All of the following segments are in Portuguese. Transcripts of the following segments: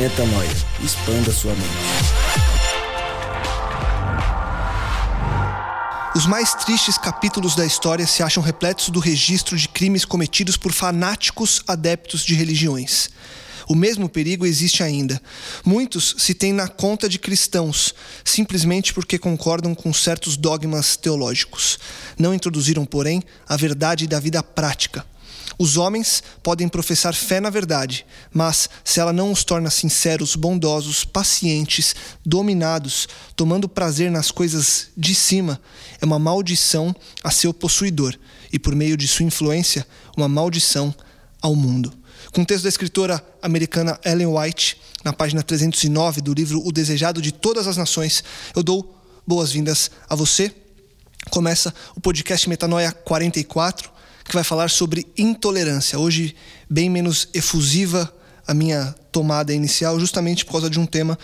Metanoia. Expanda sua mente. Os mais tristes capítulos da história se acham repletos do registro de crimes cometidos por fanáticos adeptos de religiões. O mesmo perigo existe ainda. Muitos se têm na conta de cristãos, simplesmente porque concordam com certos dogmas teológicos. Não introduziram, porém, a verdade da vida prática. Os homens podem professar fé na verdade, mas se ela não os torna sinceros, bondosos, pacientes, dominados, tomando prazer nas coisas de cima, é uma maldição a seu possuidor e, por meio de sua influência, uma maldição ao mundo. Com o texto da escritora americana Ellen White, na página 309 do livro O Desejado de Todas as Nações, eu dou boas-vindas a você. Começa o podcast Metanoia 44, que vai falar sobre intolerância. Hoje, bem menos efusiva a minha tomada inicial, justamente por causa de um tema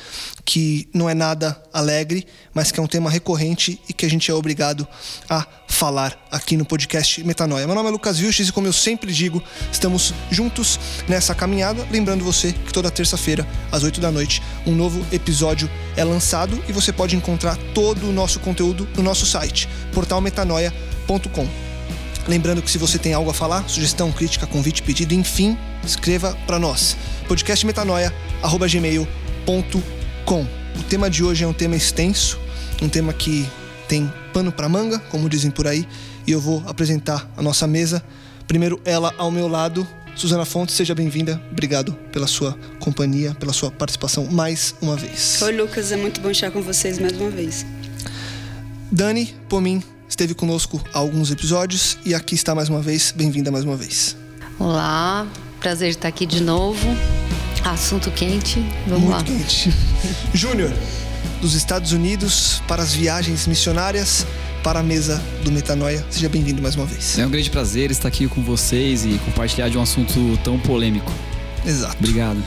que não é nada alegre, mas que é um tema recorrente e que a gente é obrigado a falar aqui no podcast Metanoia. Meu nome é Lucas Vilches e, como eu sempre digo, estamos juntos nessa caminhada. Lembrando você que toda terça-feira, às 8 da noite, um novo episódio é lançado e você pode encontrar todo o nosso conteúdo no nosso site, portalmetanoia.com. Lembrando que se você tem algo a falar, sugestão, crítica, convite, pedido, enfim, escreva para nós. podcastmetanoia@gmail.com. O tema de hoje é um tema extenso, um tema que tem pano para manga, como dizem por aí, e eu vou apresentar a nossa mesa. Primeiro ela ao meu lado, Suzana Fontes, seja bem-vinda. Obrigado pela sua companhia, pela sua participação mais uma vez. Oi, Lucas, é muito bom estar com vocês mais uma vez. Dani Pomin esteve conosco há alguns episódios e aqui está mais uma vez. Bem-vinda mais uma vez. Olá, prazer estar aqui de novo. Assunto quente, vamos Muito lá. quente. Júnior, dos Estados Unidos para as viagens missionárias para a mesa do Metanoia. Seja bem-vindo mais uma vez. É um grande prazer estar aqui com vocês e compartilhar de um assunto tão polêmico. Exato. Obrigado.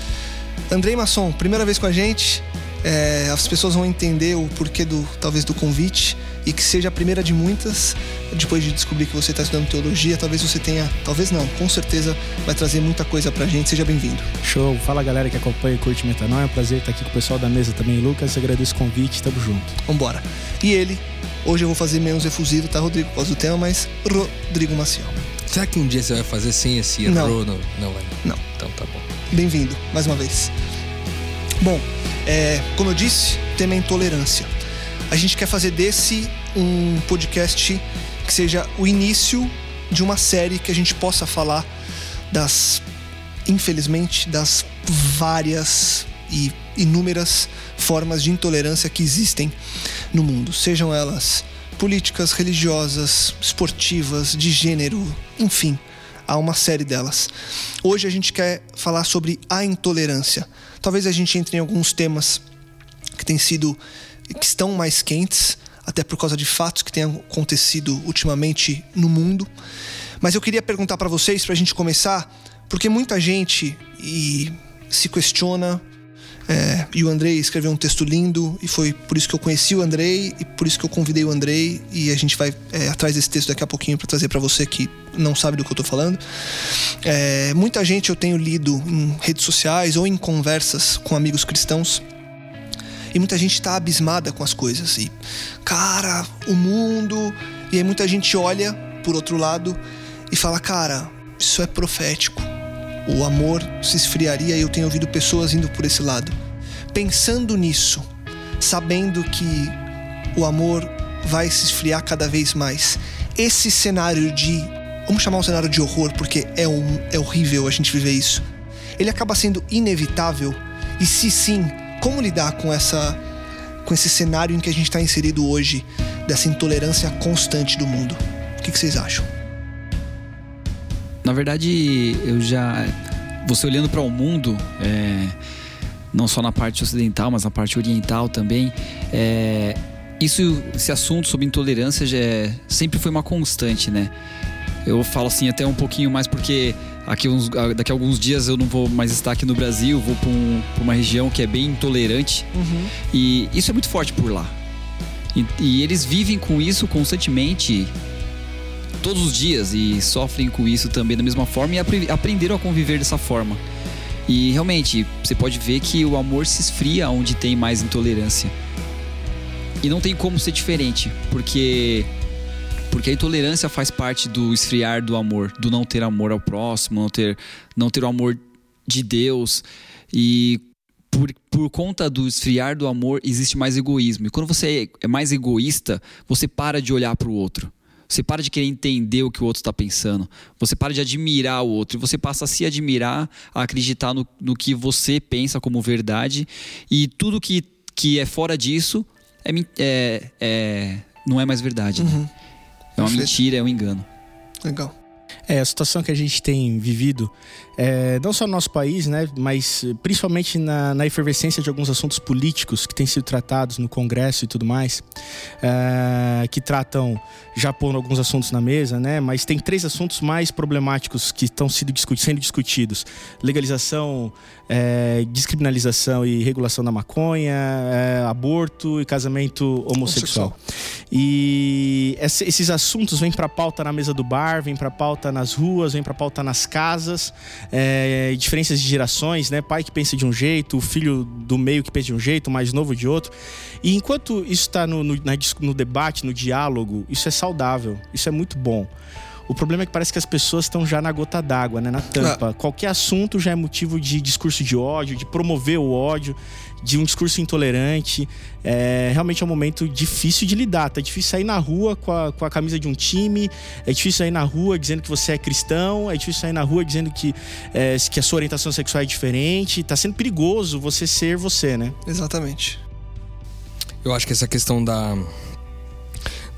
Andrei Masson, primeira vez com a gente. É, as pessoas vão entender o porquê do talvez do convite e que seja a primeira de muitas. Depois de descobrir que você está estudando teologia, talvez você tenha, talvez não, com certeza vai trazer muita coisa pra gente. Seja bem-vindo. Show, fala galera que acompanha e curte Metanoia, é um prazer estar aqui com o pessoal da mesa também, Lucas, agradeço o convite, tamo junto. Vambora. E ele, hoje eu vou fazer menos efusivo, tá, Rodrigo? Por causa do tema, mas Rodrigo Maciel. Será que um dia você vai fazer sem esse Não. ro? Não, não vai. Não. Então tá bom. Bem-vindo, mais uma vez. Bom, é, como eu disse, o tema é intolerância. A gente quer fazer desse um podcast que seja o início de uma série que a gente possa falar das, infelizmente, das várias e inúmeras formas de intolerância que existem no mundo, sejam elas políticas, religiosas, esportivas, de gênero, enfim, há uma série delas. Hoje a gente quer falar sobre a intolerância. Talvez a gente entre em alguns temas que têm sido que estão mais quentes, até por causa de fatos que têm acontecido ultimamente no mundo. Mas eu queria perguntar para vocês, para a gente começar, porque muita gente se questiona. É, e o Andrei escreveu um texto lindo, e foi por isso que eu conheci o Andrei, e por isso que eu convidei o Andrei, e a gente vai é, atrás desse texto daqui a pouquinho para trazer para você que não sabe do que eu tô falando. É, muita gente eu tenho lido em redes sociais ou em conversas com amigos cristãos e muita gente está abismada com as coisas. E, cara, o mundo. E aí muita gente olha por outro lado e fala, cara, isso é profético. O amor se esfriaria e eu tenho ouvido pessoas indo por esse lado. Pensando nisso, sabendo que o amor vai se esfriar cada vez mais. Esse cenário de. Vamos chamar um cenário de horror, porque é, um, é horrível a gente viver isso. Ele acaba sendo inevitável? E se sim, como lidar com essa. com esse cenário em que a gente está inserido hoje, dessa intolerância constante do mundo? O que, que vocês acham? Na verdade, eu já. Você olhando para o mundo, é, não só na parte ocidental, mas na parte oriental também, é, isso, esse assunto sobre intolerância já é, sempre foi uma constante, né? Eu falo assim até um pouquinho mais porque aqui uns, daqui a alguns dias eu não vou mais estar aqui no Brasil, vou para um, uma região que é bem intolerante Uhum. e isso é muito forte por lá. E, e eles vivem com isso constantemente, todos os dias, e sofrem com isso também da mesma forma e apre- aprenderam a conviver dessa forma. E realmente, você pode ver que o amor se esfria onde tem mais intolerância. E não tem como ser diferente, porque porque a intolerância faz parte do esfriar do amor, do não ter amor ao próximo, não ter não ter o amor de Deus e por, por conta do esfriar do amor existe mais egoísmo. E quando você é mais egoísta, você para de olhar para o outro. Você para de querer entender o que o outro está pensando. Você para de admirar o outro. E você passa a se admirar, a acreditar no, no que você pensa como verdade. E tudo que, que é fora disso é, é- é- não é mais verdade. né? Uhum. É uma Perfeito. mentira, é um engano. Legal. É, a situação que a gente tem vivido, é, não só no nosso país, né, mas eh, principalmente na, na efervescência de alguns assuntos políticos que têm sido tratados no Congresso e tudo mais, é, que tratam, já pondo alguns assuntos na mesa, né, mas tem três assuntos mais problemáticos que estão sido discu- sendo discutidos: legalização, é, descriminalização e regulação da maconha, aborto e casamento homossexual. E esse- esses assuntos vêm para pauta na mesa do bar, vêm para pauta nas ruas, vêm para pauta nas casas, é, diferenças de gerações, né? Pai que pensa de um jeito, filho do meio que pensa de um jeito, mais novo de outro. E enquanto isso está no, no, no debate, no diálogo, isso é saudável, isso é muito bom. O problema é que parece que as pessoas estão já na gota d'água, né? Na tampa. Qualquer assunto já é motivo de discurso de ódio, de promover o ódio, de um discurso intolerante. É, realmente é um momento difícil de lidar. Tá difícil sair na rua com a, com a camisa de um time, é difícil sair na rua dizendo que você é cristão, é difícil sair na rua dizendo que, é, que a sua orientação sexual é diferente. Tá sendo perigoso você ser você, né? Exatamente. Eu acho que essa questão da,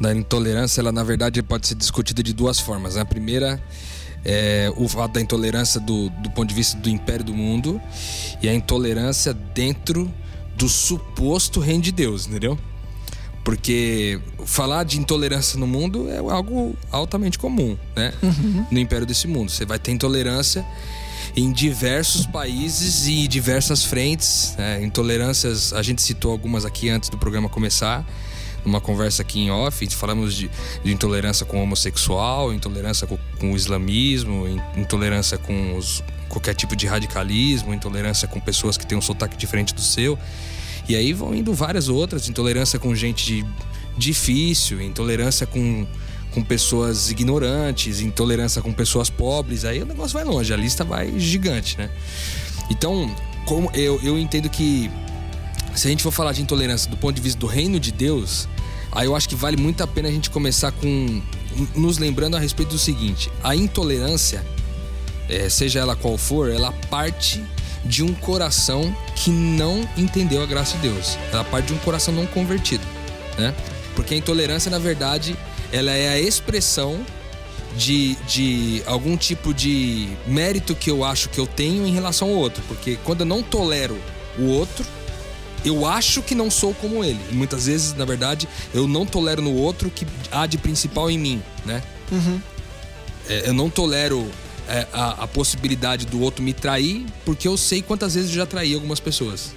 da intolerância, ela na verdade pode ser discutida de duas formas. né? A primeira é o fato da intolerância do, do ponto de vista do império do mundo e a intolerância dentro do suposto reino de Deus, entendeu? Porque falar de intolerância no mundo é algo altamente comum, né? No império desse mundo. Você vai ter intolerância em diversos países e diversas frentes. né? Intolerâncias, a gente citou algumas aqui antes do programa começar, numa conversa aqui em off. Falamos de, de intolerância com o homossexual, intolerância com, com o islamismo, in- intolerância com os- qualquer tipo de radicalismo, intolerância com pessoas que têm um sotaque diferente do seu. E aí vão indo várias outras, intolerância com gente difícil, intolerância com, com pessoas ignorantes, intolerância com pessoas pobres, aí o negócio vai longe, a lista vai gigante, né? Então, como eu, eu entendo que se a gente for falar de intolerância do ponto de vista do reino de Deus, aí eu acho que vale muito a pena a gente começar com nos lembrando a respeito do seguinte: a intolerância, é, seja ela qual for, ela parte de um coração que não entendeu a graça de Deus. Ela parte de um coração não convertido, né? Porque a intolerância, na verdade, ela é a expressão de, de algum tipo de mérito que eu acho que eu tenho em relação ao outro. Porque quando eu não tolero o outro, eu acho que não sou como ele. E muitas vezes, na verdade, eu não tolero no outro o que há de principal em mim, né? É, eu não tolero é, a, a possibilidade do outro me trair porque eu sei quantas vezes eu já traí algumas pessoas.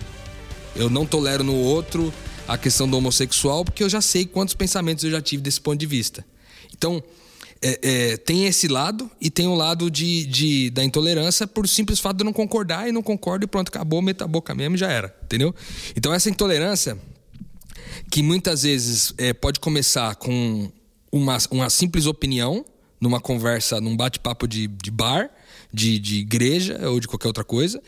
Eu não tolero no outro a questão do homossexual porque eu já sei quantos pensamentos eu já tive desse ponto de vista. Então, é, é, tem esse lado e tem o lado de, de- da intolerância por simples fato de eu não concordar e não concordo e pronto, acabou, meta a boca mesmo e já era, entendeu? Então, essa intolerância que muitas vezes é, pode começar com uma, uma simples opinião, numa conversa, num bate-papo de, de bar, de, de igreja ou de qualquer outra coisa,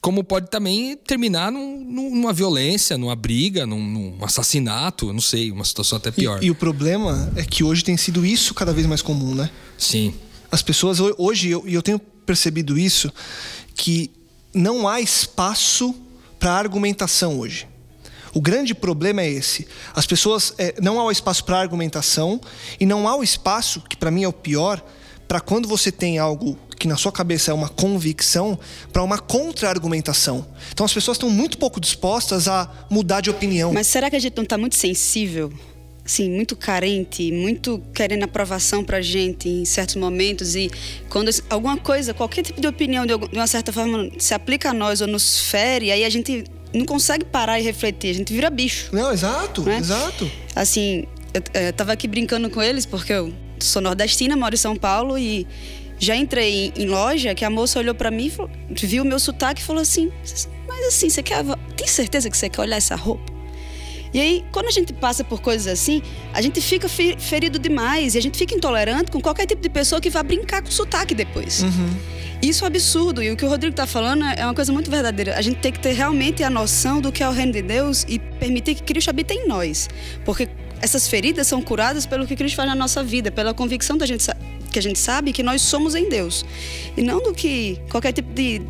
como pode também terminar num- num- numa violência, numa briga, num, num assassinato, não sei, uma situação até E, pior. e o problema é que hoje tem sido isso cada vez mais comum, né? Sim. As pessoas ho- hoje, eu- e eu tenho percebido isso, que não há espaço para argumentação hoje. O grande problema é esse. As pessoas é, não há o espaço para argumentação e não há o espaço, que para mim é o pior, para quando você tem algo que na sua cabeça é uma convicção, para uma contra-argumentação. Então as pessoas estão muito pouco dispostas a mudar de opinião. Mas será que a gente não tá muito sensível? Assim, muito carente, muito querendo aprovação pra gente em certos momentos e quando alguma coisa, qualquer tipo de opinião de uma certa forma se aplica a nós ou nos fere, aí a gente não consegue parar e refletir, a gente vira bicho. Não, exato, Né? exato. Assim, eu, eu tava aqui brincando com eles porque eu sou nordestina, moro em São Paulo e já entrei em, em loja que a moça olhou pra mim, falou- viu o meu sotaque e falou assim: "Mas assim, você quer tem certeza que você quer olhar essa roupa?" E aí, quando a gente passa por coisas assim, a gente fica fe- ferido demais e a gente fica intolerante com qualquer tipo de pessoa que vá brincar com sotaque depois. Isso é um absurdo. E o que o Rodrigo está falando é uma coisa muito verdadeira. A gente tem que ter realmente a noção do que é o reino de Deus e permitir que Cristo habite em nós. Porque essas feridas são curadas pelo que Cristo faz na nossa vida, pela convicção da gente, que a gente sabe que nós somos em Deus. E não do que qualquer tipo de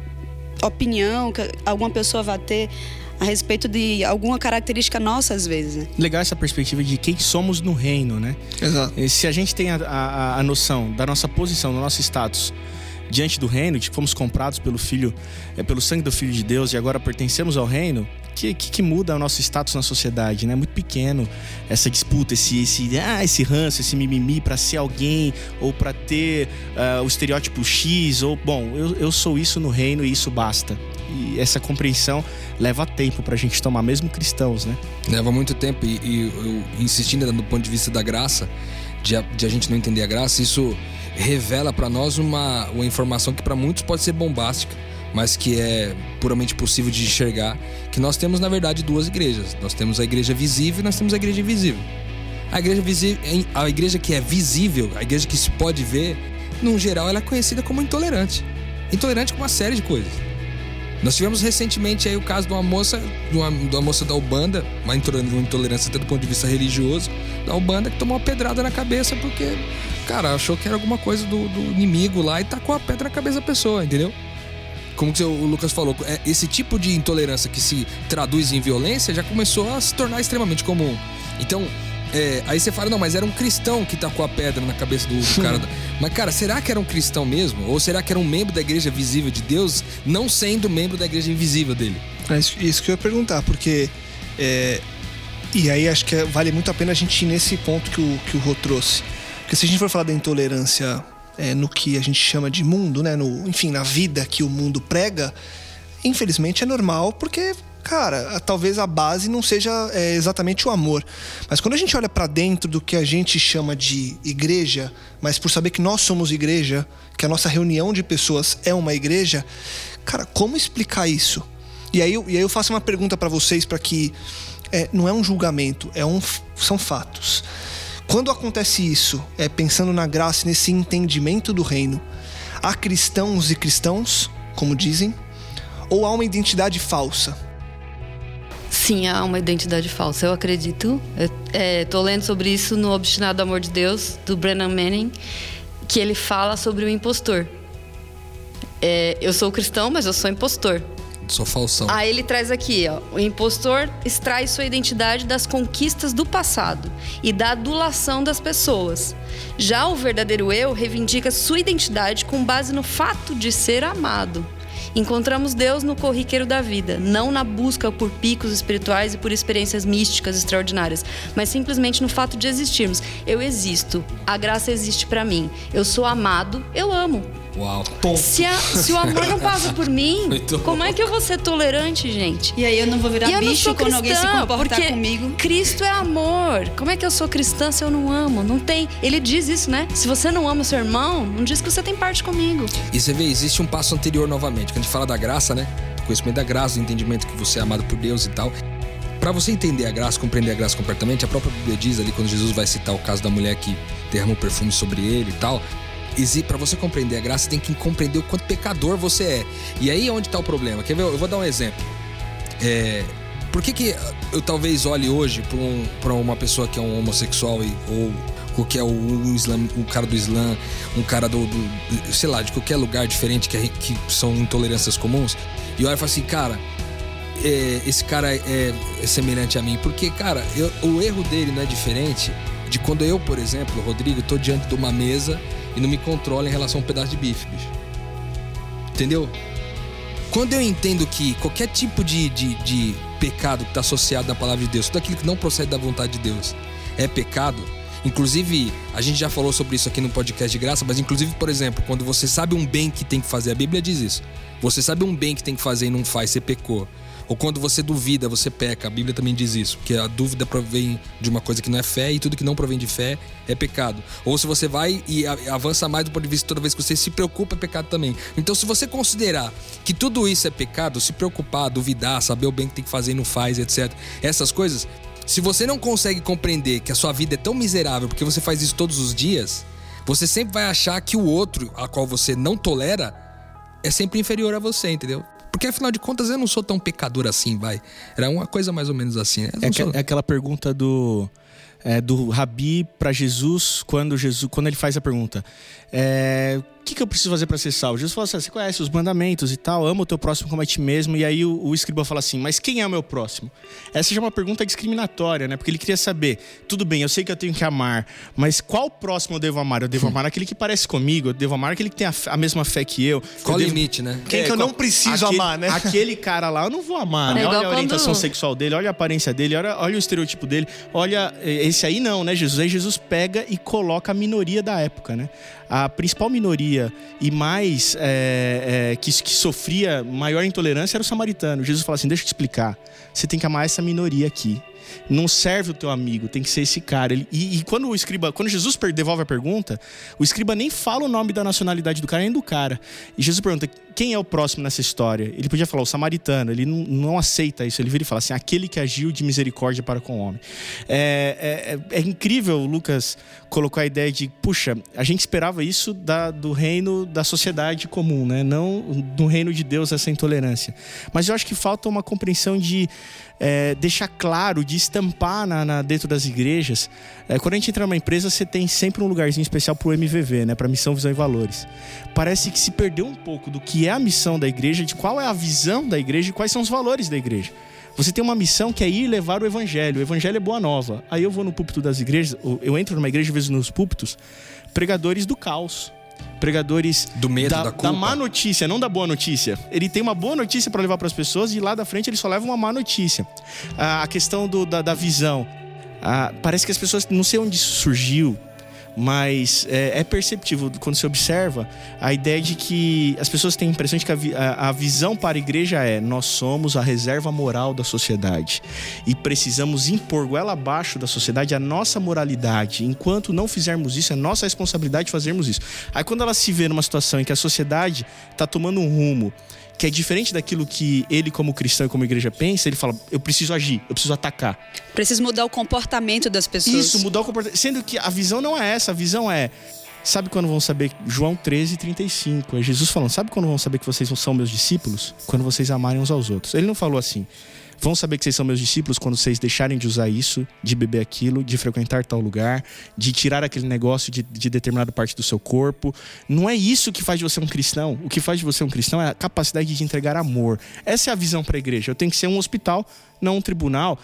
opinião que alguma pessoa vai ter a respeito de alguma característica nossa, às vezes. Né? Legal essa perspectiva de quem somos no reino, né? Exato. E Se a gente tem a, a, a noção da nossa posição, do nosso status diante do reino, de que fomos comprados pelo filho, é, pelo sangue do Filho de Deus e agora pertencemos ao reino, que, que, que muda o nosso status na sociedade, né? Muito pequeno essa disputa, esse, esse, ah, esse ranço, esse mimimi pra ser alguém ou pra ter ah, o estereótipo X ou bom, eu, eu sou isso no reino e isso basta. E essa compreensão leva tempo pra gente tomar, mesmo cristãos, né? Leva muito tempo e, e eu insistindo no ponto de vista da graça, de a, de a gente não entender a graça, isso revela pra nós uma, uma informação que pra muitos pode ser bombástica, mas que é puramente possível de enxergar, que nós temos na verdade duas igrejas. Nós temos a igreja visível e nós temos a igreja invisível. A igreja visível, a igreja que é visível, a igreja que se pode ver, no geral ela é conhecida como intolerante. Intolerante com uma série de coisas. Nós tivemos recentemente aí o caso de uma moça, de uma, de uma moça da Ubanda, uma intolerância até do ponto de vista religioso, da Ubanda, que tomou uma pedrada na cabeça porque, cara, achou que era alguma coisa do, do inimigo lá e tacou a pedra na cabeça da pessoa, entendeu? Como que o Lucas falou, é, esse tipo de intolerância que se traduz em violência já começou a se tornar extremamente comum. Então, é, aí você fala, não, mas era um cristão que tacou a pedra na cabeça do, do cara. Mas, cara, será que era um cristão mesmo? Ou será que era um membro da igreja visível de Deus, não sendo membro da igreja invisível dele? É isso, isso que eu ia perguntar, porque. é, e aí acho que é- vale muito a pena a gente ir nesse ponto que o, que o Rô trouxe. Porque se a gente for falar da intolerância é, no que a gente chama de mundo, né? No, enfim, na vida que o mundo prega, infelizmente é normal, porque, cara, talvez a base não seja é, exatamente o amor. Mas quando a gente olha pra dentro do que a gente chama de igreja, mas por saber que nós somos igreja, que a nossa reunião de pessoas é uma igreja, cara, como explicar isso? E aí, eu- e aí eu faço uma pergunta pra vocês para que é, não é um julgamento, é um, são fatos. Quando acontece isso, é pensando na graça, e nesse entendimento do reino, há cristãos e cristãos, como dizem, ou há uma identidade falsa? Sim, há uma identidade falsa. Eu acredito. Eu é, lendo sobre isso no Obstinado Amor de Deus, do Brennan Manning, que ele fala sobre o impostor. É, eu sou cristão, mas eu sou impostor. Sou falsão. Aí ele traz aqui, ó, o impostor extrai sua identidade das conquistas do passado e da adulação das pessoas. Já o verdadeiro eu reivindica sua identidade com base no fato de ser amado. Encontramos Deus no corriqueiro da vida, não na busca por picos espirituais e por experiências místicas extraordinárias, mas simplesmente no fato de existirmos. Eu existo, a graça existe pra mim. Eu sou amado, eu amo. Uau. Se, a- se o amor não passa por mim, como é que eu vou ser tolerante, gente? E aí eu não vou virar E eu não bicho sou quando alguém se cristã, comportar porque comigo. Cristo é amor. Como é que eu sou cristã se eu não amo? Não tem. Ele diz isso, né? Se você não ama o seu irmão, não diz que você tem parte comigo. E você vê, existe um passo anterior novamente. Quando a gente fala da graça, né? Do conhecimento da graça, do entendimento que você é amado por Deus e tal. Pra você entender a graça, compreender a graça completamente, a própria Bíblia diz ali, quando Jesus vai citar o caso da mulher que derrama o perfume sobre ele e tal, para você compreender a graça, tem que compreender o quanto pecador você é. E aí é onde está o problema. Quer ver? Eu vou dar um exemplo. É, por que, que eu talvez olhe hoje para um, uma pessoa que é um homossexual e, ou o, um, islam, um cara do Islã, um cara do, do, sei lá, de qualquer lugar diferente que, que são intolerâncias comuns, e olha e fala assim, cara, é, esse cara é, é, semelhante a mim. Porque, cara, eu, o erro dele não é diferente de quando eu, por exemplo, Rodrigo, tô diante de uma mesa e não me controla em relação a um pedaço de bife, bicho. Entendeu? Quando eu entendo que qualquer tipo de, de, de pecado que está associado à palavra de Deus, tudo aquilo que não procede da vontade de Deus, é pecado, Inclusive, a gente já falou sobre isso aqui no podcast de graça, mas inclusive, por exemplo, quando você sabe um bem que tem que fazer, a Bíblia diz isso. Você sabe um bem que tem que fazer e não faz, você pecou. Ou quando você duvida, você peca. A Bíblia também diz isso, porque a dúvida provém de uma coisa que não é fé e tudo que não provém de fé é pecado. Ou se você vai e avança mais do ponto de vista toda vez que você se preocupa é pecado também. Então, se você considerar que tudo isso é pecado, se preocupar, duvidar, saber o bem que tem que fazer e não faz, etc. Essas coisas, se você não consegue compreender que a sua vida é tão miserável porque você faz isso todos os dias, você sempre vai achar que o outro, a qual você não tolera, é sempre inferior a você, entendeu? Porque afinal de contas eu não sou tão pecador assim, vai. Era uma coisa mais ou menos assim. Né? É, sou... é, aquela pergunta do. É, do Rabi para Jesus quando Jesus quando ele faz a pergunta é, que, que eu preciso fazer para ser salvo? Jesus falou assim: você conhece os mandamentos e tal, ama o teu próximo como a ti mesmo. E aí o, o escriba fala assim: mas quem é o meu próximo? Essa já é uma pergunta discriminatória, né? Porque ele queria saber: tudo bem, eu sei que eu tenho que amar, mas qual próximo eu devo amar? Eu devo amar aquele que parece comigo, eu devo amar aquele que tem a, a mesma fé que eu. Qual o limite, né? Quem é, que eu não preciso aquele, amar, né? Aquele cara lá eu não vou amar, né? É olha a quando... orientação sexual dele, olha a aparência dele, olha, olha o estereotipo dele, olha. Esse aí não, né, Jesus? Aí Jesus pega e coloca a minoria da época, né? A principal minoria e mais é, é, que, que sofria maior intolerância era o samaritano. Jesus fala assim: deixa eu te explicar. Você tem que amar essa minoria aqui não serve o teu amigo, tem que ser esse cara. E, e, quando o escriba, quando Jesus devolve a pergunta, o escriba nem fala o nome da nacionalidade do cara, nem do cara. E Jesus pergunta: quem é o próximo nessa história? Ele podia falar o samaritano, ele não, não aceita isso. Ele vira e fala assim: aquele que agiu de misericórdia para com o homem. É, é, é, é incrível, Lucas colocou a ideia de, puxa, a gente esperava isso da, do reino da sociedade comum, né? Não do reino de Deus, essa intolerância. Mas eu acho que falta uma compreensão de é, deixar claro, de estampar na, na dentro das igrejas. É, quando a gente entra numa empresa, você tem sempre um lugarzinho especial para o MVV, né? Para missão, visão e valores. Parece que se perdeu um pouco do que é a missão da igreja, de qual é a visão da igreja e quais são os valores da igreja. Você tem uma missão que é ir levar o evangelho. O evangelho é boa nova. Aí eu vou no púlpito das igrejas, eu entro numa igreja, às vezes nos púlpitos, pregadores do caos pregadores do medo, da, da, da, má notícia, não da boa notícia. Ele tem uma boa notícia para levar para as pessoas e lá da frente ele só leva uma má notícia. a questão do, da, da visão. parece que as pessoas não sei onde isso surgiu, mas é, é, perceptível quando se observa a ideia de que as pessoas têm a impressão de que a, a, visão para a igreja é nós somos a reserva moral da sociedade e precisamos impor goela abaixo da sociedade a nossa moralidade. Enquanto não fizermos isso, é nossa responsabilidade fazermos isso. Aí quando ela se vê numa situação em que a sociedade está tomando um rumo que é diferente daquilo que ele, como cristão e como igreja, pensa, ele fala: eu preciso agir, eu preciso atacar. Preciso mudar o comportamento das pessoas. Isso, mudar o comportamento. Sendo que a visão não é essa, a visão é. Sabe quando vão saber? João 13, 35. É Jesus falando: Sabe quando vão saber que vocês são meus discípulos? Quando vocês amarem uns aos outros. Ele não falou assim. Vão saber que vocês são meus discípulos quando vocês deixarem de usar isso, de beber aquilo, de frequentar tal lugar, de tirar aquele negócio de, de determinada parte do seu corpo. Não é isso que faz de você um cristão. O que faz de você um cristão é a capacidade de entregar amor. Essa é a visão para a igreja. Eu tenho que ser um hospital, não um tribunal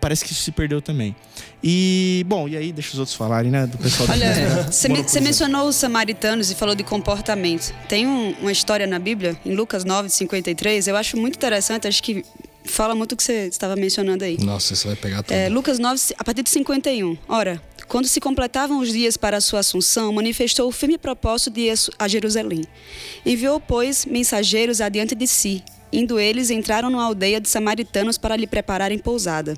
parece que isso se perdeu também. E, bom, e aí deixa os outros falarem, né? Do pessoal Olha, você me, mencionou os samaritanos e falou de comportamento. Tem um, uma história na Bíblia, em Lucas 9, 53, eu acho muito interessante, acho que fala muito o que você estava mencionando aí. Nossa, você vai pegar tudo. É, Lucas 9, a partir de 51. Ora, quando se completavam os dias para a sua assunção, manifestou o firme propósito de ir a Jerusalém. Enviou, pois, mensageiros adiante de si. Indo eles, entraram numa aldeia de samaritanos para lhe prepararem pousada.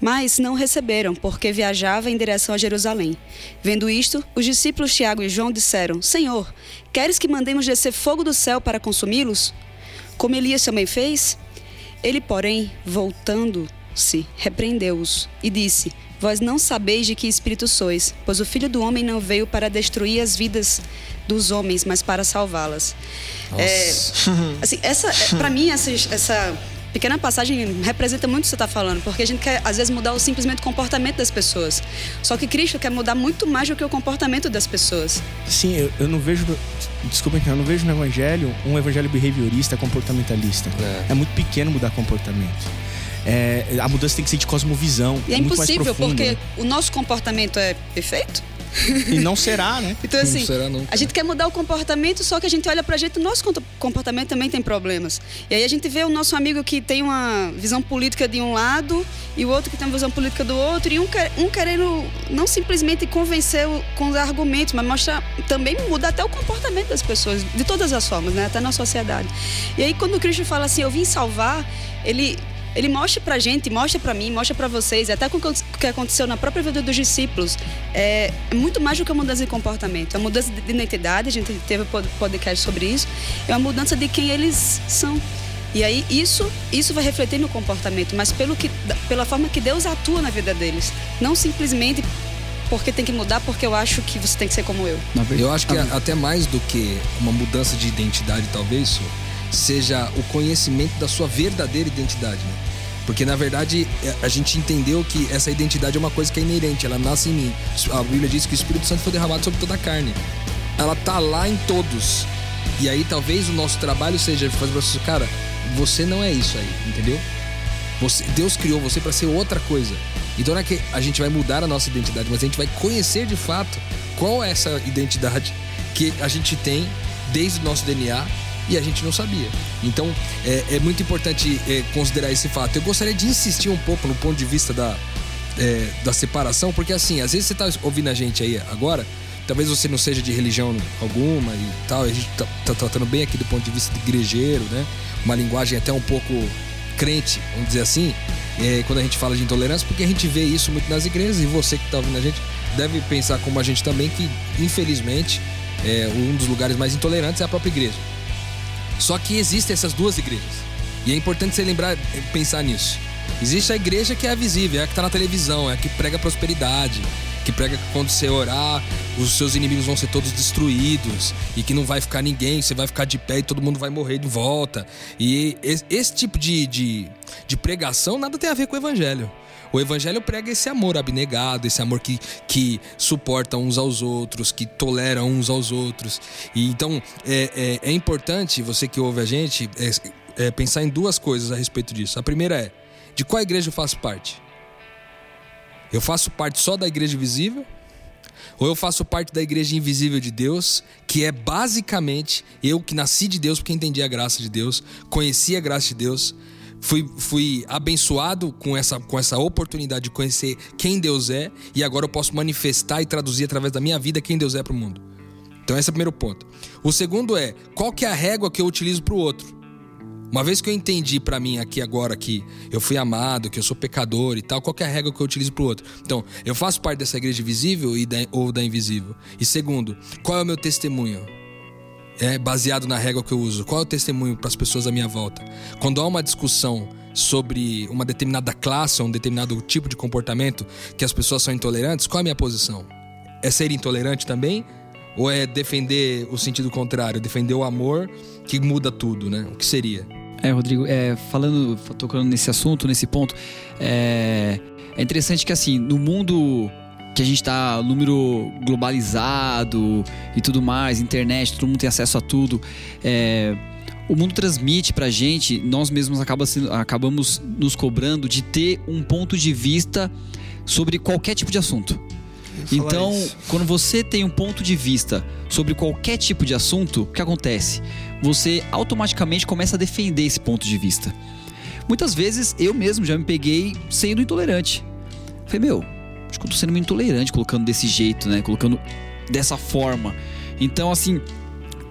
Mas não receberam, porque viajava em direção a Jerusalém. Vendo isto, os discípulos Tiago e João disseram: Senhor, queres que mandemos descer fogo do céu para consumi-los? Como Elias também fez? Ele, porém, voltando-se, repreendeu-os e disse: Vós não sabeis de que espírito sois, pois o Filho do Homem não veio para destruir as vidas dos homens, mas para salvá-las. É, assim, essa, é, para mim, essa, essa pequena passagem representa muito o que você está falando, porque a gente quer, às vezes, mudar o, simplesmente o comportamento das pessoas. Só que Cristo quer mudar muito mais do que o comportamento das pessoas. Sim, eu, eu não vejo. Desculpa, eu não vejo no evangelho um evangelho behaviorista, comportamentalista. É, é muito pequeno mudar comportamento. É, a mudança tem que ser de cosmovisão. E é, é impossível, porque o nosso comportamento é perfeito. E não será, né? Então, assim, a gente quer mudar o comportamento, só que a gente olha pra gente, o nosso comportamento também tem problemas. E aí a gente vê o nosso amigo que tem uma visão política de um lado e o outro que tem uma visão política do outro, e um, um querendo não simplesmente convencer com os argumentos, mas mostrar também muda até o comportamento das pessoas, de todas as formas, né? Até na sociedade. E aí, quando o Cristo fala assim, eu vim salvar, ele ele mostra pra gente, mostra pra mim, mostra pra vocês, até com o que aconteceu na própria vida dos discípulos, é, é muito mais do que uma mudança de comportamento. É uma mudança de identidade, a gente teve um podcast sobre isso, é uma mudança de quem eles são. E aí isso, isso vai refletir no comportamento, mas pelo que, pela forma que Deus atua na vida deles. Não simplesmente porque tem que mudar, porque eu acho que você tem que ser como eu. Eu acho que até mais do que uma mudança de identidade, talvez, seja o conhecimento da sua verdadeira identidade. Né? Porque na verdade é, a gente entendeu que essa identidade é uma coisa que é inerente, ela nasce em mim. A Bíblia diz que o Espírito Santo foi derramado sobre toda a carne. Ela tá lá em todos. E aí talvez o nosso trabalho seja fazer para você, cara, você não é isso aí, entendeu? Você, Deus criou você para ser outra coisa. Então não é que a gente vai mudar a nossa identidade, mas a gente vai conhecer de fato qual é essa identidade que a gente tem desde o nosso DNA e a gente não sabia. Então é, é muito importante é, considerar esse fato. Eu gostaria de insistir um pouco no ponto de vista da, é, da separação, porque assim, às vezes você está ouvindo a gente aí agora, talvez você não seja de religião alguma e tal, a gente tá, tá, tratando bem aqui do ponto de vista de igrejeiro, né? Uma linguagem até um pouco crente, vamos dizer assim, é, quando a gente fala de intolerância, porque a gente vê isso muito nas igrejas e você que está ouvindo a gente deve pensar como a gente também que, infelizmente, é, um dos lugares mais intolerantes é a própria igreja. Só que existem essas duas igrejas. E é importante você lembrar, pensar nisso. Existe a igreja que é visível, é a que está na televisão, é a que prega prosperidade, que prega que quando você orar, os seus inimigos vão ser todos destruídos e que não vai ficar ninguém, você vai ficar de pé e todo mundo vai morrer de volta. E esse, esse tipo de, de, de pregação nada tem a ver com o evangelho. O evangelho prega esse amor abnegado, esse amor que, que suporta uns aos outros, que tolera uns aos outros. E então é, é, é importante, você que ouve a gente, é, é, pensar em duas coisas a respeito disso. A primeira é: de qual igreja eu faço parte? Eu faço parte só da igreja visível? Ou eu faço parte da igreja invisível de Deus, que é basicamente eu que nasci de Deus porque entendi a graça de Deus, conheci a graça de Deus, fui, fui abençoado com essa, com essa oportunidade de conhecer quem Deus é e agora eu posso manifestar e traduzir através da minha vida quem Deus é para o mundo. Então esse é o primeiro ponto. O segundo é, qual que é a régua que eu utilizo para o outro? Uma vez que eu entendi para mim aqui agora que eu fui amado, que eu sou pecador e tal, qual é a régua que eu utilizo pro outro? Então, eu faço parte dessa igreja visível da, ou da invisível? E segundo, qual é o meu testemunho? É baseado na regra que eu uso? Qual é o testemunho para as pessoas à minha volta? Quando há uma discussão sobre uma determinada classe ou um determinado tipo de comportamento que as pessoas são intolerantes, qual é a minha posição? É ser intolerante também? Ou é defender o sentido contrário, defender o amor que muda tudo, né? O que seria? É, Rodrigo, é, falando, tocando nesse assunto, nesse ponto, é, é interessante que assim, no mundo que a gente tá número globalizado e tudo mais, internet, todo mundo tem acesso a tudo. É, o mundo transmite pra gente, nós mesmos acaba sendo, acabamos nos cobrando de ter um ponto de vista sobre qualquer tipo de assunto. Então, isso. quando você tem um ponto de vista sobre qualquer tipo de assunto, o que acontece? Você automaticamente começa a defender esse ponto de vista. Muitas vezes eu mesmo já me peguei sendo intolerante. Falei, meu, acho que eu tô sendo muito intolerante colocando desse jeito, né? Colocando dessa forma. Então, assim,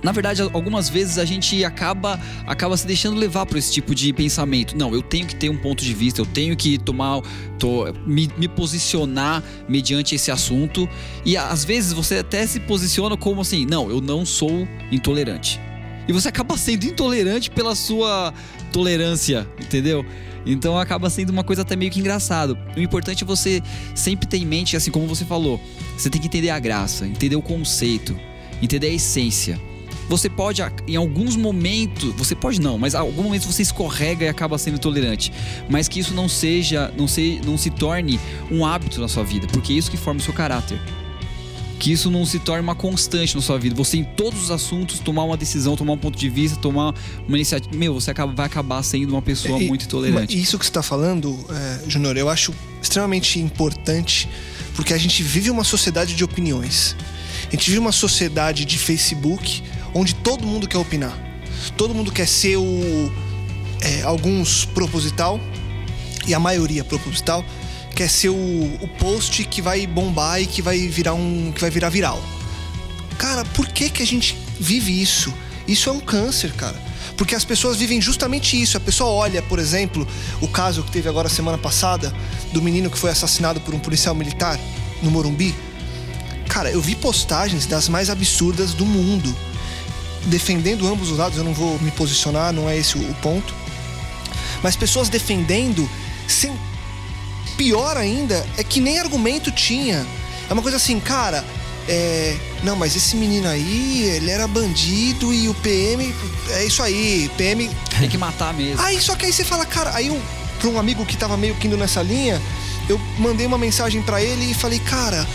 na verdade, algumas vezes a gente acaba, acaba se deixando levar por esse tipo de pensamento. Não, eu tenho que ter um ponto de vista, eu tenho que tomar, tô, me, me, posicionar mediante esse assunto. E às vezes você até se posiciona como assim: não, eu não sou intolerante. E você acaba sendo intolerante pela sua tolerância, entendeu? Então acaba sendo uma coisa até meio que engraçado. O importante é você sempre ter em mente, assim como você falou, você tem que entender a graça, entender o conceito. entender a essência. Você pode, em alguns momentos, você pode não, mas em algum momento você escorrega e acaba sendo intolerante. Mas que isso não seja, não se, não se torne um hábito na sua vida, porque é isso que forma o seu caráter. Que isso não se torne uma constante na sua vida. Você, em todos os assuntos, tomar uma decisão, tomar um ponto de vista, tomar uma iniciativa. Meu, você acaba, vai acabar sendo uma pessoa E- muito intolerante. Isso que você está falando, é, Júnior, eu acho extremamente importante porque a gente vive uma sociedade de opiniões. A gente vive uma sociedade de Facebook onde todo mundo quer opinar. Todo mundo quer ser o. é, alguns proposital e a maioria proposital quer ser o, o post que vai bombar e que vai virar um. que vai virar viral. Cara, por que que a gente vive isso? Isso é um câncer, cara. Porque as pessoas vivem justamente isso. A pessoa olha, por exemplo, o caso que teve agora semana passada do menino que foi assassinado por um policial militar no Morumbi. Cara, eu vi postagens das mais absurdas do mundo defendendo ambos os lados. Eu não vou me posicionar, não é esse o ponto. Mas pessoas defendendo sem pior ainda é que nem argumento tinha. É uma coisa assim, cara, é. Não, mas esse menino aí, ele era bandido e o PM. É isso aí, PM. Tem que matar mesmo. Aí só que aí você fala, cara, aí eu, pra um amigo que tava meio que indo nessa linha, eu mandei uma mensagem pra ele e falei, cara,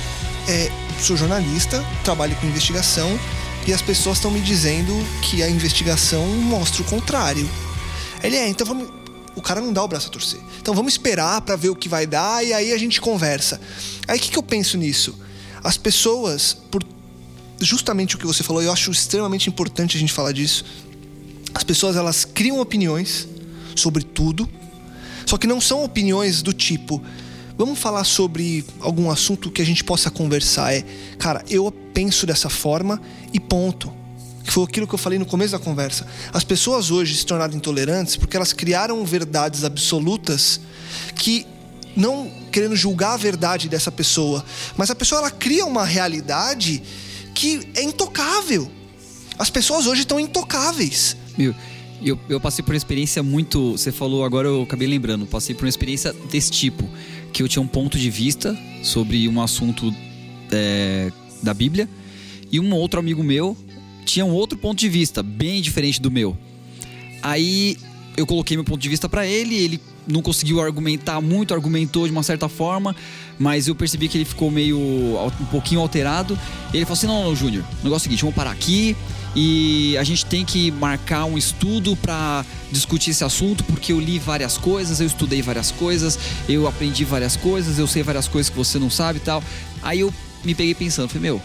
é, sou jornalista, trabalho com investigação e as pessoas estão me dizendo que a investigação mostra o contrário. Ele é, então vamos. O cara não dá o braço a torcer. Então vamos esperar pra ver o que vai dar e aí a gente conversa. Aí o que, que eu penso nisso? As pessoas, por justamente o que você falou, eu acho extremamente importante a gente falar disso. As pessoas elas criam opiniões sobre tudo, só que não são opiniões do tipo, vamos falar sobre algum assunto que a gente possa conversar. É, cara, eu penso dessa forma e ponto. Que foi aquilo que eu falei no começo da conversa. As pessoas hoje se tornaram intolerantes porque elas criaram verdades absolutas que não querendo julgar a verdade dessa pessoa, mas a pessoa ela cria uma realidade que é intocável. As pessoas hoje estão intocáveis. Meu, eu, eu passei por uma experiência muito. Você falou agora, eu acabei lembrando. Passei por uma experiência desse tipo. Que eu tinha um ponto de vista sobre um assunto é, da Bíblia. E um outro amigo meu tinha um outro ponto de vista, bem diferente do meu. Aí eu coloquei meu ponto de vista pra ele, ele não conseguiu argumentar muito, argumentou de uma certa forma, mas eu percebi que ele ficou meio um pouquinho alterado. Ele falou assim: "Não, não, Júnior, negócio é o seguinte, vamos parar aqui e a gente tem que marcar um estudo pra discutir esse assunto, porque eu li várias coisas, eu estudei várias coisas, eu aprendi várias coisas, eu sei várias coisas que você não sabe e tal". Aí eu me peguei pensando, falei: "Meu,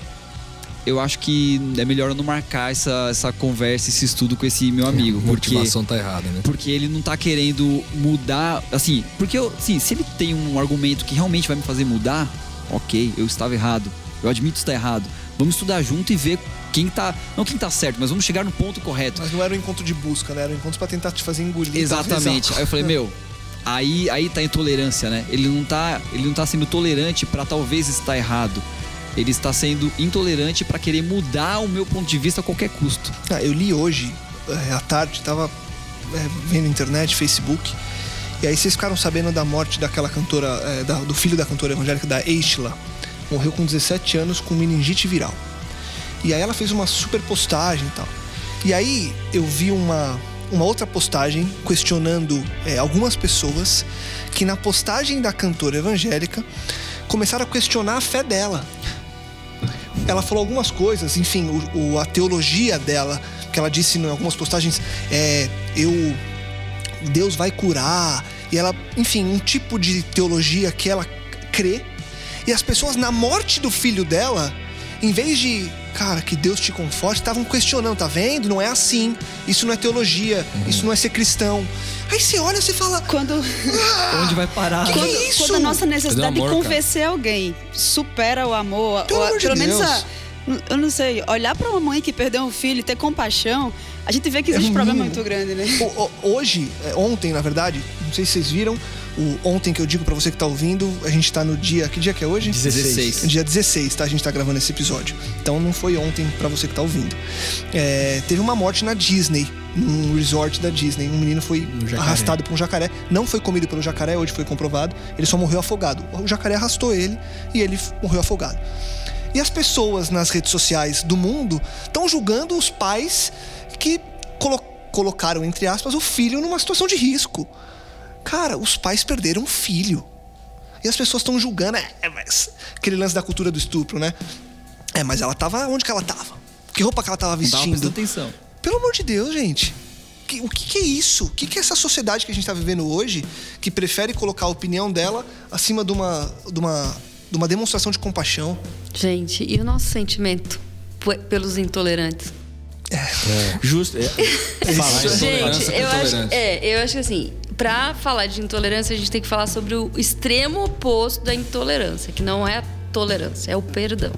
eu acho que é melhor eu não marcar essa, essa conversa, esse estudo com esse meu amigo. A porque, motivação tá errada, né? porque ele não tá querendo mudar. Assim, porque eu, assim, se ele tem um argumento que realmente vai me fazer mudar, ok, eu estava errado. Eu admito estar errado. Vamos estudar junto e ver quem tá. Não quem tá certo, mas vamos chegar no ponto correto. Mas não era um encontro de busca, né? Era um encontro pra tentar te fazer engolir. Exatamente. talvez, Aí eu falei, meu, aí, aí tá a intolerância, né? Ele não tá, ele não tá sendo tolerante pra talvez estar errado. Ele está sendo intolerante pra querer mudar o meu ponto de vista a qualquer custo. Ah, eu li hoje, é, à tarde, tava é, vendo internet, Facebook, e aí vocês ficaram sabendo da morte daquela cantora, é, da- do filho da cantora evangélica, da Eishla. Morreu com 17 anos com meningite viral. E aí ela fez uma super postagem e tal. E aí eu vi uma, uma outra postagem questionando é, algumas pessoas que na postagem da cantora evangélica começaram a questionar a fé dela ela falou algumas coisas, enfim, o, o- a teologia dela, que ela disse em algumas postagens, é, eu Deus vai curar, e ela, enfim, um tipo de teologia que ela crê. E as pessoas na morte do filho dela, em vez de, cara, que Deus te conforte, estavam questionando, tá vendo? Não é assim. Isso não é teologia, isso não é ser cristão. Aí você olha e você fala, Quando, Onde vai parar? Que quando, que é isso? quando a nossa necessidade amor, de convencer alguém supera o amor, Pelo ou, amor de pelo menos Deus. a, eu não sei, olhar pra uma mãe que perdeu um filho e ter compaixão, a gente vê que existe É um problema muito grande, né? O- o- hoje, é, ontem, na verdade, não sei se vocês viram, o ontem que eu digo pra você que tá ouvindo, a gente tá no dia. Que dia que é hoje? 16. Dia 16, tá? A gente tá gravando esse episódio. Então não foi ontem pra você que tá ouvindo. É, teve uma morte na Disney, num resort da Disney. Um menino foi jacaré. arrastado por um jacaré. Não foi comido pelo jacaré, hoje foi comprovado. Ele só morreu afogado. O jacaré arrastou ele e ele morreu afogado. E as pessoas nas redes sociais do mundo estão julgando os pais que colo colocaram, entre aspas, o filho numa situação de risco. Cara, os pais perderam o filho. E as pessoas estão julgando, é, é, mas aquele lance da cultura do estupro, né? É, mas ela tava onde que ela tava? Que roupa que ela tava tava vestindo? prestando atenção. Pelo amor de Deus, gente. Que- o que, que é isso? O que, que é essa sociedade que a gente está vivendo hoje que prefere colocar a opinião dela acima de uma, de uma, de uma demonstração de compaixão? Gente, e o nosso sentimento pelos intolerantes? Justo. É, Falar Gente, eu acho, é, eu acho que assim, pra falar de intolerância, a gente tem que falar sobre o extremo oposto da intolerância, que não é a tolerância, é o perdão.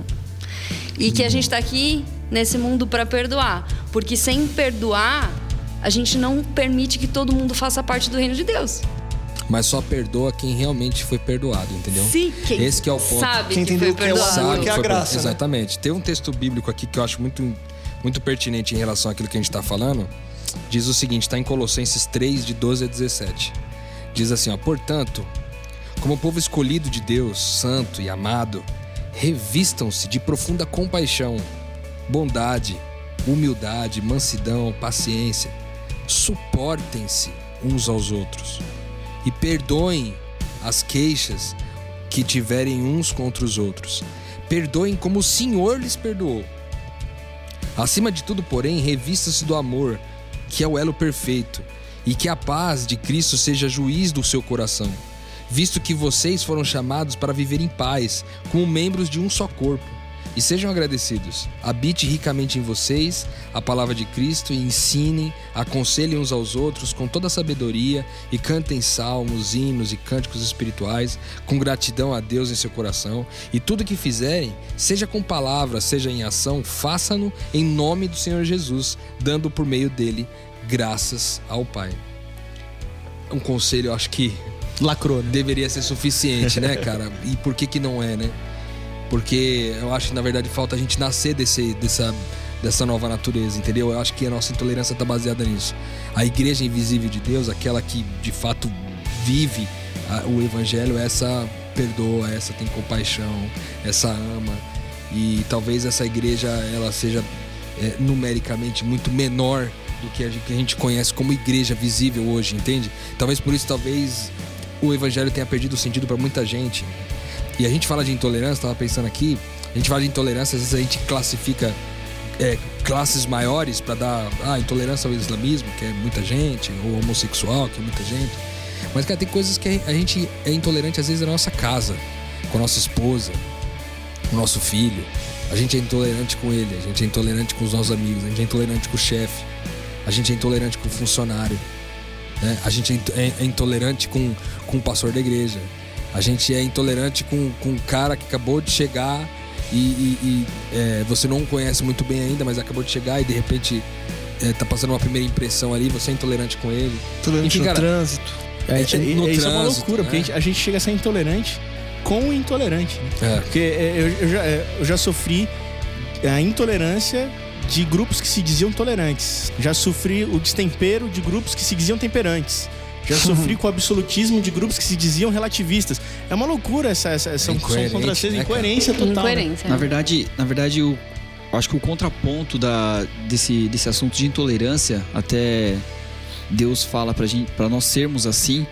E que a gente tá aqui nesse mundo pra perdoar, porque sem perdoar, a gente não permite que todo mundo faça parte do reino de Deus. Mas só perdoa quem realmente foi perdoado, entendeu? Sim, quem Esse que é o ponto. sabe Quem que entendeu foi que é o Sabe que é a foi- graça, né? Exatamente. Tem um texto bíblico aqui que eu acho muito, muito pertinente em relação àquilo que a gente está falando. Diz o seguinte, está em Colossenses 3, de 12 a 17. Diz assim, ó, portanto, como povo escolhido de Deus, santo e amado, revistam-se de profunda compaixão, bondade, humildade, mansidão, paciência. Suportem-se uns aos outros e perdoem as queixas que tiverem uns contra os outros. Perdoem como o Senhor lhes perdoou. Acima de tudo, porém, revista-se do amor, que é o elo perfeito, e que a paz de Cristo seja juiz do seu coração, visto que vocês foram chamados para viver em paz, como membros de um só corpo. E sejam agradecidos. Habite ricamente em vocês a palavra de Cristo e ensinem, aconselhem uns aos outros com toda a sabedoria e cantem salmos, hinos e cânticos espirituais com gratidão a Deus em seu coração. E tudo que fizerem, seja com palavras, seja em ação, façam-no em nome do Senhor Jesus, dando por meio dele graças ao Pai. Um conselho, eu acho que lacrou, né? deveria ser suficiente, né, cara? E por que que não é, né? Porque eu acho que na verdade falta a gente nascer desse, dessa, dessa nova natureza, entendeu? Eu acho que a nossa intolerância está baseada nisso. A igreja invisível de Deus, aquela que de fato vive o evangelho, essa perdoa, essa tem compaixão, essa ama. E talvez essa igreja ela seja é, numericamente muito menor do que a que a gente conhece como igreja visível hoje, entende? Talvez por isso, talvez o evangelho tenha perdido o sentido para muita gente. E a gente fala de intolerância, tava pensando aqui, a gente fala de intolerância, às vezes a gente classifica é, classes maiores para dar ah, intolerância ao islamismo, que é muita gente, ou homossexual, que é muita gente. Mas, cara, tem coisas que a gente é intolerante às vezes na nossa casa, com a nossa esposa, com o nosso filho. A gente é intolerante com ele, a gente é intolerante com os nossos amigos, a gente é intolerante com o chefe, a gente é intolerante com o funcionário, né? a gente é é, é intolerante com, com o pastor da igreja, a gente é intolerante com, com um cara que acabou de chegar e, e- e, é, você não conhece muito bem ainda, mas acabou de chegar e de repente é, tá passando uma primeira impressão ali, você é intolerante com ele. Tolerante Enfim, no cara, trânsito. É, É, isso é- no isso é uma trânsito, loucura, porque né? a gente, a gente chega a ser intolerante com o intolerante. Né? É. Porque é, eu, eu já, é, eu já sofri a intolerância de grupos que se diziam tolerantes. Já sofri o destempero de grupos que se diziam temperantes. Já sofri com o absolutismo de grupos que se diziam relativistas. É uma loucura essa, essa, essa são, são contrassensos, né, cara? incoerência total. né? Incoerência. Na verdade, na verdade, eu acho que o contraponto da, desse, desse assunto de intolerância, até Deus fala pra, gente, pra nós sermos assim,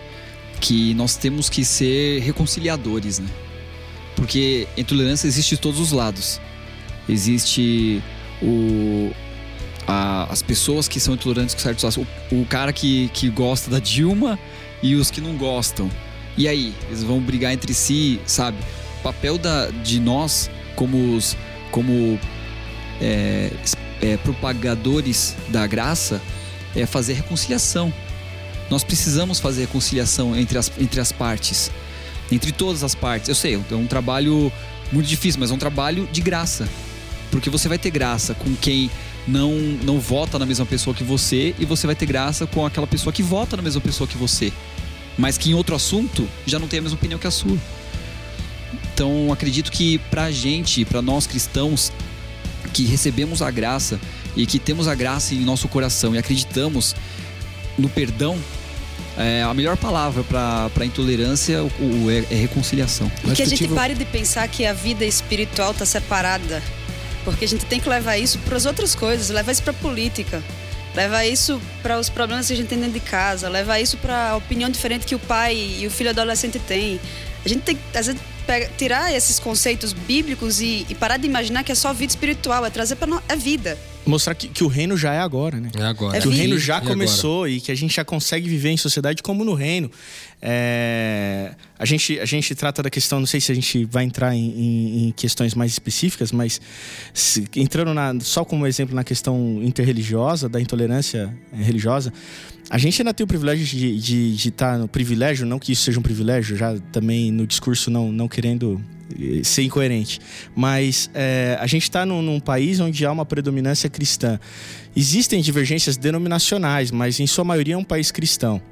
que nós temos que ser reconciliadores, né? Porque intolerância existe de todos os lados. Existe o, a- as pessoas que são intolerantes com certos assuntos. O, o cara que, que gosta da Dilma e os que não gostam. E aí? Eles vão brigar entre si, sabe? O papel da, de nós, como, os, como é, é, propagadores da graça, é fazer reconciliação. Nós precisamos fazer reconciliação entre as, entre as partes, entre todas as partes. Eu sei, é um trabalho muito difícil, mas é um trabalho de graça. Porque você vai ter graça com quem não, não vota na mesma pessoa que você, e você vai ter graça com aquela pessoa que vota na mesma pessoa que você, mas que em outro assunto já não tem a mesma opinião que a sua. Então, acredito que pra gente, pra nós cristãos, que recebemos a graça e que temos a graça em nosso coração e acreditamos no perdão, é, a melhor palavra para intolerância o, o, é, é, reconciliação. E que a gente tive... pare de pensar que a vida espiritual está separada. Porque a gente tem que levar isso para as outras coisas, levar isso para a política, levar isso para os problemas que a gente tem dentro de casa, levar isso para a opinião diferente que o pai e o filho adolescente têm. A gente tem que, às vezes, tirar esses conceitos bíblicos e, e, parar de imaginar que é só vida espiritual, é trazer para a vida mostrar que, que, o reino já é agora, né? É agora. Que o reino já e começou agora? e que a gente já consegue viver em sociedade como no reino. É, a, gente, a gente trata da questão, não sei se a gente vai entrar em, em, em questões mais específicas, mas se, entrando na, só como exemplo na questão interreligiosa, da intolerância religiosa, a gente ainda tem o privilégio de, de, de estar no privilégio, não que isso seja um privilégio, já também no discurso não, não querendo ser incoerente. Mas é, a gente está num, num, país onde há uma predominância cristã. Existem divergências denominacionais, mas em sua maioria é um país cristão.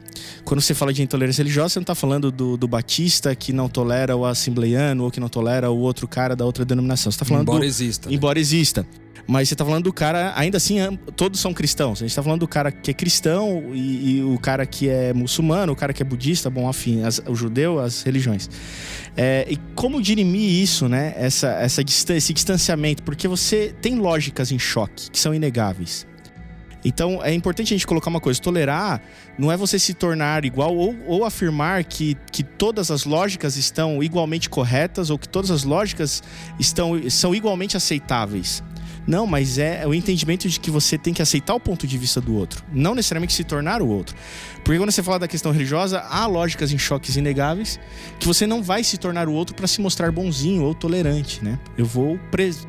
Quando você fala de intolerância religiosa, você não está falando do, do, batista que não tolera o assembleiano ou que não tolera o outro cara da outra denominação. Você está falando embora do, exista. Né? Embora exista. Mas você está falando do cara, ainda assim, todos são cristãos. A gente está falando do cara que é cristão e, e, o cara que é muçulmano, o cara que é budista, bom, afim, as, o judeu, as religiões. É, e como dirimir isso, né? Essa, essa esse distanciamento? Porque você tem lógicas em choque que são inegáveis. Então é importante a gente colocar uma coisa: tolerar não é você se tornar igual ou, ou afirmar que, que todas as lógicas estão igualmente corretas ou que todas as lógicas estão, são igualmente aceitáveis. Não, mas é o entendimento de que você tem que aceitar o ponto de vista do outro, não necessariamente se tornar o outro. Porque quando você fala da questão religiosa, há lógicas em choques inegáveis que você não vai se tornar o outro para se mostrar bonzinho ou tolerante, né? Eu vou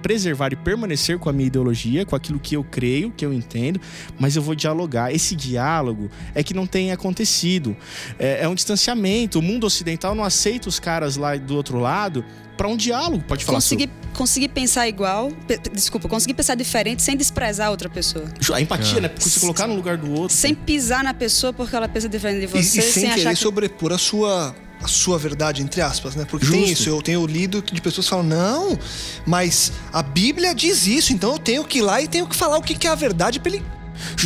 preservar e permanecer com a minha ideologia, com aquilo que eu creio, que eu entendo, mas eu vou dialogar. Esse diálogo é que não tem acontecido. É, é um distanciamento. O mundo ocidental não aceita os caras lá do outro lado para um diálogo. Pode falar. Conseguir, conseguir pensar igual, desculpa, conseguir pensar diferente sem desprezar a outra pessoa. A empatia, é. né? Se colocar no lugar do outro. Sem pisar na pessoa porque ela pensa diferente de você. E, e sem, sem querer que... sobrepor a sua a sua verdade, entre aspas, né? Porque Justo. tem isso, eu tenho lido de pessoas que falam, não, mas a Bíblia diz isso, então eu tenho que ir lá e tenho que falar o que é a verdade para ele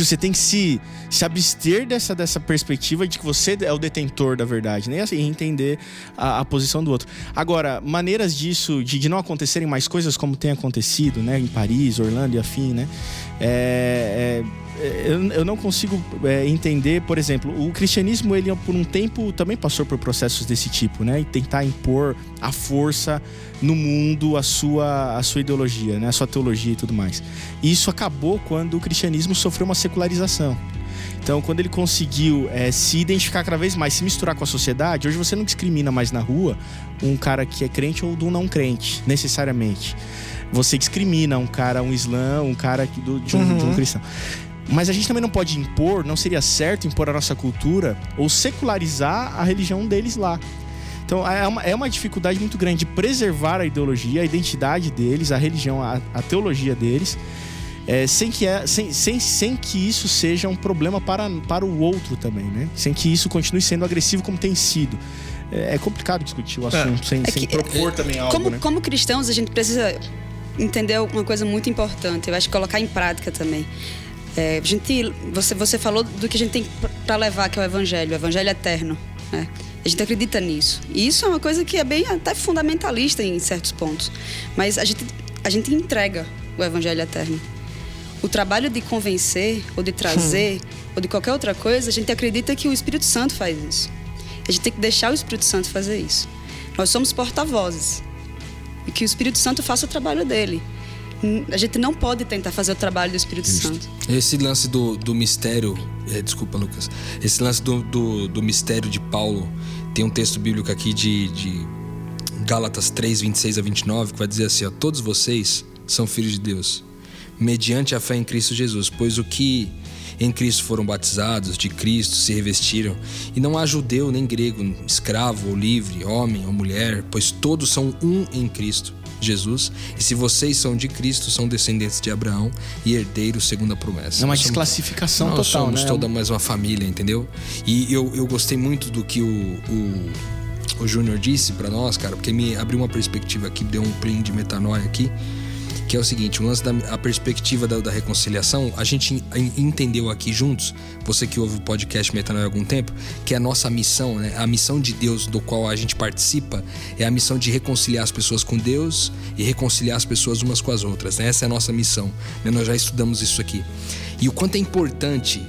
você tem que se, se abster dessa, dessa perspectiva de que você é o detentor da verdade, né? E assim, entender a, a, posição do outro. Agora, maneiras disso, de, de, não acontecerem mais coisas como tem acontecido, né? Em Paris, Orlando e afim, né? É, é eu, eu, não consigo é, entender, por exemplo, o cristianismo ele por um tempo também passou por processos desse tipo, né? E tentar impor a força no mundo a sua, a sua ideologia, né? a sua teologia e tudo mais. E isso acabou quando o cristianismo sofreu uma secularização. Então, quando ele conseguiu é, se identificar cada vez mais, se misturar com a sociedade, hoje você não discrimina mais na rua um cara que é crente ou do não crente, necessariamente. Você discrimina um cara, um islã, um cara do, de, um, uhum. de um cristão. Mas a gente também não pode impor, não seria certo impor a nossa cultura ou secularizar a religião deles lá. Então é uma, é uma dificuldade muito grande de preservar a ideologia, a identidade deles, a religião, a, a teologia deles, é, sem, que é, sem, sem, sem que isso seja um problema para, para o outro também, né? Sem que isso continue sendo agressivo como tem sido. É, é complicado discutir o é. assunto é. sem, é sem propor também algo, como, né? Como cristãos, a gente precisa entender uma coisa muito importante. Eu acho que colocar em prática também. É, você, você falou do que a gente tem para levar, que é o evangelho, o evangelho eterno. Né? A gente acredita nisso. E isso é uma coisa que é bem até fundamentalista em certos pontos. Mas a gente, a gente entrega o evangelho eterno. O trabalho de convencer, ou de trazer, hum. ou de qualquer outra coisa, a gente acredita que o Espírito Santo faz isso. A gente tem que deixar o Espírito Santo fazer isso. Nós somos porta-vozes. E que o Espírito Santo faça o trabalho dele a gente não pode tentar fazer o trabalho do Espírito Santo. Esse lance do, do mistério, é, desculpa, Lucas. Esse lance do, do, do, mistério de Paulo, tem um texto bíblico aqui de, de Gálatas 3, 26 a 29, que vai dizer assim: ó, Todos vocês são filhos de Deus, mediante a fé em Cristo Jesus, pois o que em Cristo foram batizados, de Cristo se revestiram, e não há judeu nem grego, escravo ou livre, homem ou mulher, pois todos são um em Cristo. Jesus. E se vocês são de Cristo, são descendentes de Abraão e herdeiros segundo a promessa. É uma desclassificação nós total, somos né? toda mais uma família, entendeu? E eu, eu gostei muito do que o, o, o Júnior disse para nós, cara, porque me abriu uma perspectiva aqui, deu um print de metanoia aqui, que é o seguinte: o lance da a perspectiva da, da reconciliação, a gente en- entendeu aqui juntos, você que ouve o podcast Metanoia há algum tempo, que a nossa missão, né? A missão de Deus do qual a gente participa é a missão de reconciliar as pessoas com Deus e reconciliar as pessoas umas com as outras. Né? Essa é a nossa missão. né? Nós já estudamos isso aqui. E o quanto é importante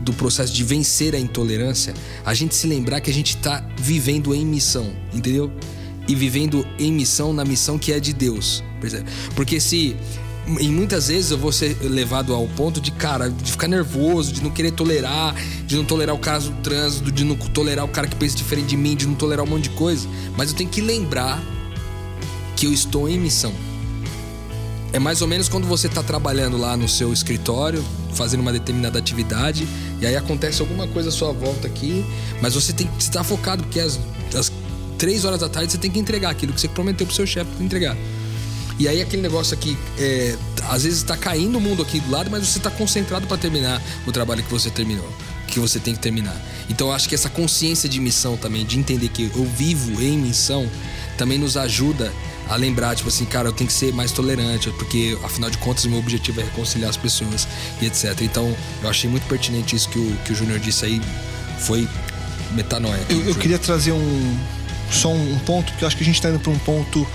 do processo de vencer a intolerância, a gente se lembrar que a gente está vivendo em missão, entendeu? E vivendo em missão na missão que é de Deus, percebe? Porque se em muitas vezes eu vou ser levado ao ponto de, cara, de ficar nervoso, de não querer tolerar, de não tolerar o caso do trânsito, de não tolerar o cara que pensa diferente de mim, de não tolerar um monte de coisa, mas eu tenho que lembrar que eu estou em missão. É mais ou menos quando você está trabalhando lá no seu escritório, fazendo uma determinada atividade, e aí acontece alguma coisa à sua volta aqui, mas você tem que estar focado, porque às, três horas da tarde você tem que entregar aquilo que você prometeu pro seu chefe entregar. E aí aquele negócio aqui, é, às vezes está caindo o mundo aqui do lado, mas você está concentrado para terminar o trabalho que você terminou, que você tem que terminar. Então acho que essa consciência de missão também, de entender que eu vivo em missão, também nos ajuda a lembrar, tipo assim, cara, eu tenho que ser mais tolerante, porque afinal de contas meu objetivo é reconciliar as pessoas e etc. Então eu achei muito pertinente isso que o, que o Júnior disse aí, foi metanoia. Eu, eu queria trazer um só um ponto, porque eu acho que a gente está indo para um ponto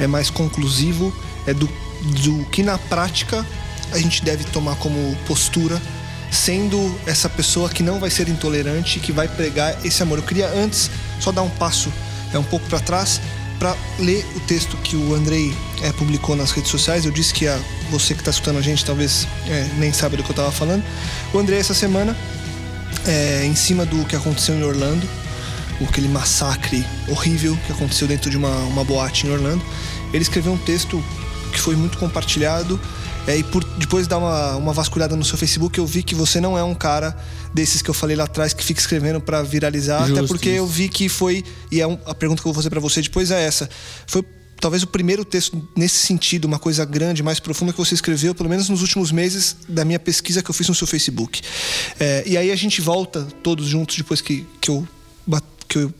é mais conclusivo, é do, do que na prática a gente deve tomar como postura, sendo essa pessoa que não vai ser intolerante, que vai pregar esse amor. Eu queria antes só dar um passo é um pouco para trás para ler o texto que o Andrei é, publicou nas redes sociais. Eu disse que a, você que está escutando a gente talvez é, nem sabe do que eu estava falando. O Andrei essa semana é, em cima do que aconteceu em Orlando, aquele massacre horrível que aconteceu dentro de uma, uma boate em Orlando. Ele escreveu um texto que foi muito compartilhado. é, e por depois dar uma, uma vasculhada no seu Facebook, eu vi que você não é um cara desses que eu falei lá atrás que fica escrevendo para viralizar, até porque eu vi que foi e é um- a pergunta que eu vou fazer para você depois é essa. Foi talvez o primeiro texto nesse sentido, uma coisa grande, mais profunda que você escreveu, pelo menos nos últimos meses da minha pesquisa que eu fiz no seu Facebook. É, e aí a gente volta todos juntos depois que, que eu, que eu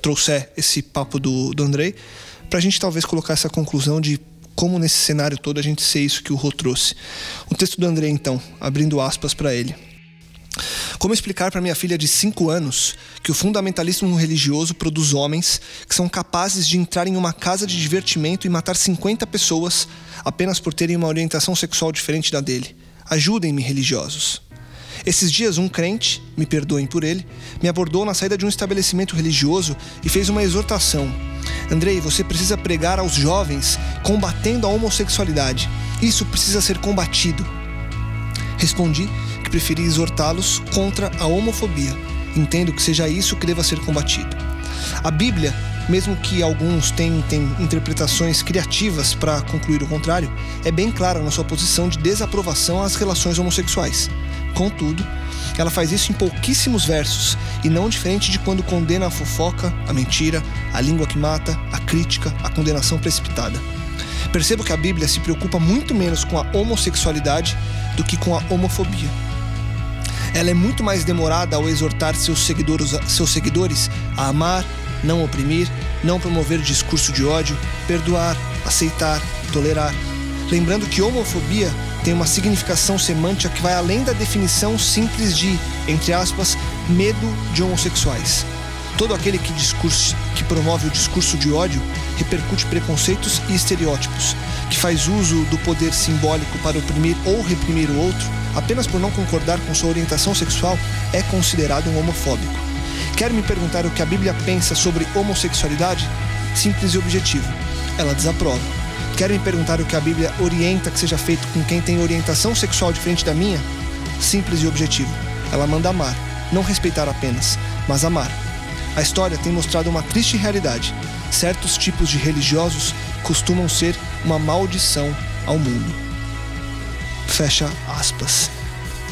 trouxer esse papo do, do Andrei, pra gente talvez colocar essa conclusão de como nesse cenário todo a gente ser isso que o Rô trouxe. O texto do Andrei, então, abrindo aspas para ele. Como explicar para minha filha de 5 anos que o fundamentalismo religioso produz homens que são capazes de entrar em uma casa de divertimento e matar 50 pessoas apenas por terem uma orientação sexual diferente da dele? Ajudem-me, religiosos. Esses dias, um crente, me perdoem por ele, me abordou na saída de um estabelecimento religioso e fez uma exortação. Andrei, você precisa pregar aos jovens combatendo a homossexualidade. Isso precisa ser combatido. Respondi que preferi exortá-los contra a homofobia. Entendo que seja isso que deva ser combatido. A Bíblia, mesmo que alguns tentem interpretações criativas para concluir o contrário, é bem clara na sua posição de desaprovação às relações homossexuais. Contudo, ela faz isso em pouquíssimos versos e não diferente de quando condena a fofoca, a mentira, a língua que mata, a crítica, a condenação precipitada. Percebo que a Bíblia se preocupa muito menos com a homossexualidade do que com a homofobia. Ela é muito mais demorada ao exortar seus seguidores, seus seguidores a amar, não oprimir, não promover discurso de ódio, perdoar, aceitar, tolerar. Lembrando que homofobia tem uma significação semântica que vai além da definição simples de, entre aspas, medo de homossexuais. Todo aquele que, discurso, que promove o discurso de ódio repercute preconceitos e estereótipos, que faz uso do poder simbólico para oprimir ou reprimir o outro, apenas por não concordar com sua orientação sexual, é considerado um homofóbico. Quer me perguntar o que a Bíblia pensa sobre homossexualidade? Simples e objetivo. Ela desaprova. Quer me perguntar o que a Bíblia orienta que seja feito com quem tem orientação sexual diferente da minha? Simples e objetivo. Ela manda amar, não respeitar apenas, mas amar. A história tem mostrado uma triste realidade. Certos tipos de religiosos costumam ser uma maldição ao mundo. Fecha aspas.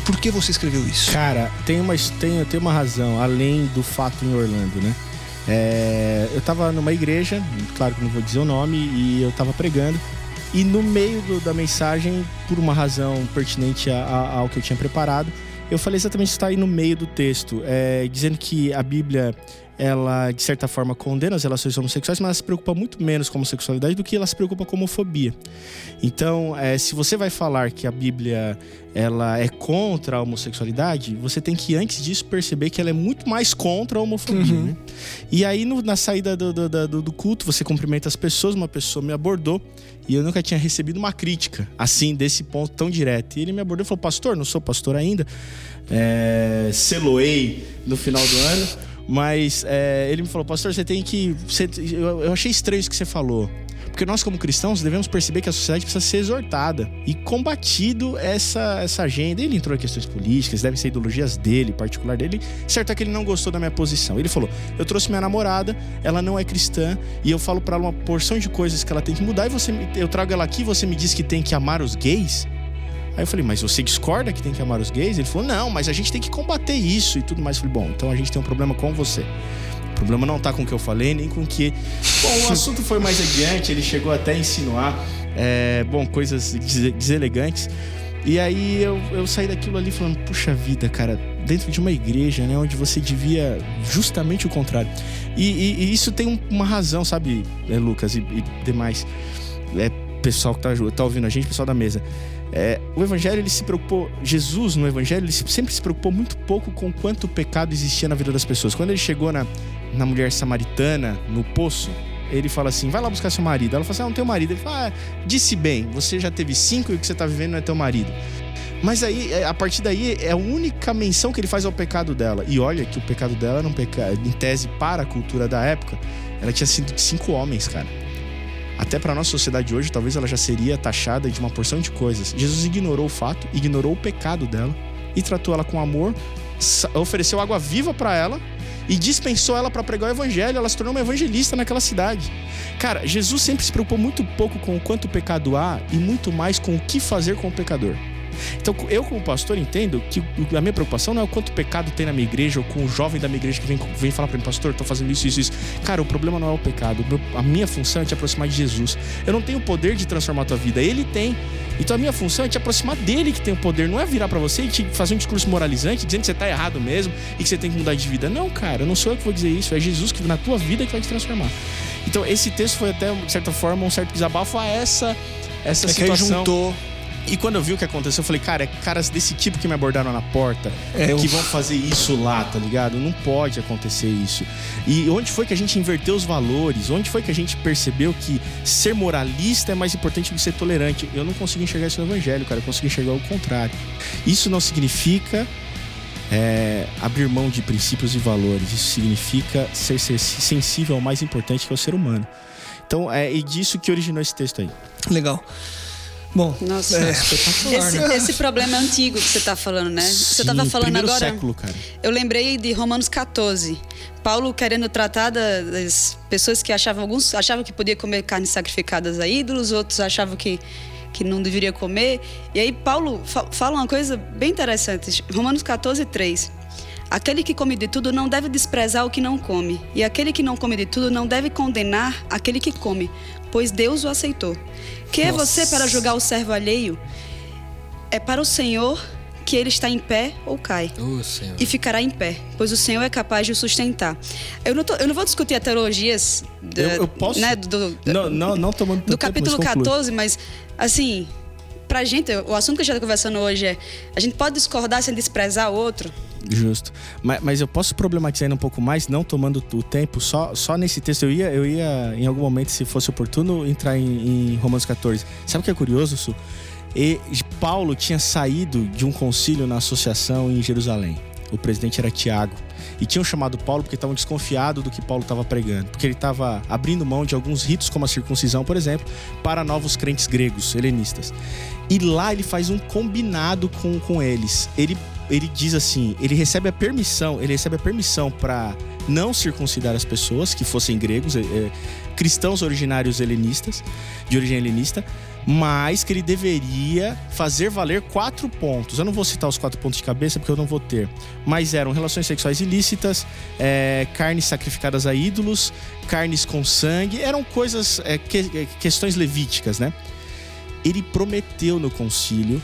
Por que você escreveu isso? Cara, tem uma, tem, tem uma razão, além do fato em Orlando, né? É, eu tava numa igreja, claro que não vou dizer o nome, e eu tava pregando. E no meio do- da mensagem, por uma razão pertinente a- a- ao que eu tinha preparado, eu falei exatamente isso está aí no meio do texto, é, dizendo que a Bíblia ela de certa forma condena as relações homossexuais, mas ela se preocupa muito menos com a homossexualidade do que ela se preocupa com a homofobia. Então, é, se você vai falar que a Bíblia ela é contra a homossexualidade, você tem que antes disso perceber que ela é muito mais contra a homofobia. Né? E aí no, na saída do, do, do, do culto você cumprimenta as pessoas, uma pessoa me abordou e eu nunca tinha recebido uma crítica assim desse ponto tão direto. E ele me abordou e falou: Pastor, não sou pastor ainda, é, seloei no final do ano. Mas é, ele me falou, pastor, você tem que. Você, eu, eu achei estranho isso que você falou. Porque nós, como cristãos, devemos perceber que a sociedade precisa ser exortada e combatido essa, essa agenda. Ele entrou em questões políticas, devem ser ideologias dele, particular dele. Certo é que ele não gostou da minha posição. Ele falou: Eu trouxe minha namorada, ela não é cristã, e eu falo para ela uma porção de coisas que ela tem que mudar, e você, eu trago ela aqui você me diz que tem que amar os gays? Aí eu falei, mas você discorda que tem que amar os gays? Ele falou, não, mas a gente tem que combater isso e tudo mais. Eu falei, bom, então a gente tem um problema com você. O problema não tá com o que eu falei, nem com o que. Bom, o assunto foi mais adiante, ele chegou até a insinuar, é, bom, coisas deselegantes. E aí eu, eu saí daquilo ali falando, puxa vida, cara, dentro de uma igreja, né, onde você devia justamente o contrário. E, e, e isso tem uma razão, sabe, é, Lucas e, e demais. É, pessoal que tá, tá ouvindo a gente, pessoal da mesa. É, o evangelho ele se preocupou, Jesus no evangelho ele sempre se preocupou muito pouco com quanto pecado existia na vida das pessoas. Quando ele chegou na, na mulher samaritana no poço, ele fala assim: vai lá buscar seu marido. Ela fala assim: ah, não tenho marido. Ele fala: ah, disse bem, você já teve cinco e o que você está vivendo não é teu marido. Mas aí, é, a partir daí, é a única menção que ele faz ao pecado dela. E olha que o pecado dela era um pecado, em tese, para a cultura da época, ela tinha sido de cinco homens, cara até para nossa sociedade hoje, talvez ela já seria taxada de uma porção de coisas. Jesus ignorou o fato, ignorou o pecado dela e tratou ela com amor, ofereceu água viva para ela e dispensou ela para pregar o evangelho. Ela se tornou uma evangelista naquela cidade. Cara, Jesus sempre se preocupou muito pouco com o quanto pecado há e muito mais com o que fazer com o pecador. Então, eu, como pastor, entendo que a minha preocupação não é o quanto pecado tem na minha igreja ou com o jovem da minha igreja que vem, vem falar para mim, pastor, tô fazendo isso, isso, isso. Cara, o problema não é o pecado. A minha função é te aproximar de Jesus. Eu não tenho o poder de transformar a tua vida, ele tem. Então a minha função é te aproximar dele que tem o poder, não é virar para você e te fazer um discurso moralizante dizendo que você tá errado mesmo e que você tem que mudar de vida. Não, cara, não sou eu que vou dizer isso, é Jesus que na tua vida que vai te transformar. Então esse texto foi até de certa forma um certo desabafo a essa essa é situação. Que juntou e quando eu vi o que aconteceu, eu falei, cara, é caras desse tipo que me abordaram na porta, é, eu... que vão fazer isso lá, tá ligado? Não pode acontecer isso. E onde foi que a gente inverteu os valores? Onde foi que a gente percebeu que ser moralista é mais importante do que ser tolerante? Eu não consigo enxergar isso no evangelho, cara. Eu consigo enxergar o contrário. Isso não significa é, abrir mão de princípios e valores. Isso significa ser, ser sensível ao mais importante que é o ser humano. Então, é e disso que originou esse texto aí. Legal. Bom, Nossa, é. esse, né? esse, problema é antigo que você está falando, né? Você estava falando agora. Século, cara. Eu lembrei de Romanos 14. Paulo querendo tratar das pessoas que achavam alguns achavam que podia comer carnes sacrificadas a ídolos, outros achavam que que não deveria comer. E aí Paulo fala uma coisa bem interessante. Romanos 14, 3. Aquele que come de tudo não deve desprezar o que não come, e aquele que não come de tudo não deve condenar aquele que come, pois Deus o aceitou. Quem é você para julgar o servo alheio? É para o Senhor que ele está em pé ou cai. Oh, e ficará em pé, pois o Senhor é capaz de o sustentar. Eu não, tô, eu não vou discutir a teologias do, eu, eu posso, né, do, não, não, não tomando do capítulo tempo, mas 14, mas assim, pra gente, o assunto que a gente está conversando hoje é: a gente pode discordar sem desprezar o outro? Justo. Mas, mas eu posso problematizar ainda um pouco mais, não tomando o tempo, só, só nesse texto. Eu ia, eu ia, em algum momento, se fosse oportuno, entrar em, em Romanos 14. Sabe o que é curioso, Su? E Paulo tinha saído de um concílio na associação em Jerusalém. O presidente era Tiago. E tinham chamado Paulo porque estavam desconfiados do que Paulo estava pregando. Porque ele estava abrindo mão de alguns ritos, como a circuncisão, por exemplo, para novos crentes gregos, helenistas. E lá ele faz um combinado com, com eles. Ele ele diz assim, ele recebe a permissão, ele recebe a permissão para não circuncidar as pessoas que fossem gregos, é, cristãos originários helenistas, de origem helenista, mas que ele deveria fazer valer quatro pontos. Eu não vou citar os quatro pontos de cabeça porque eu não vou ter, mas eram relações sexuais ilícitas, é, carnes sacrificadas a ídolos, carnes com sangue, eram coisas, é, que, é, questões levíticas, né? Ele prometeu no concílio,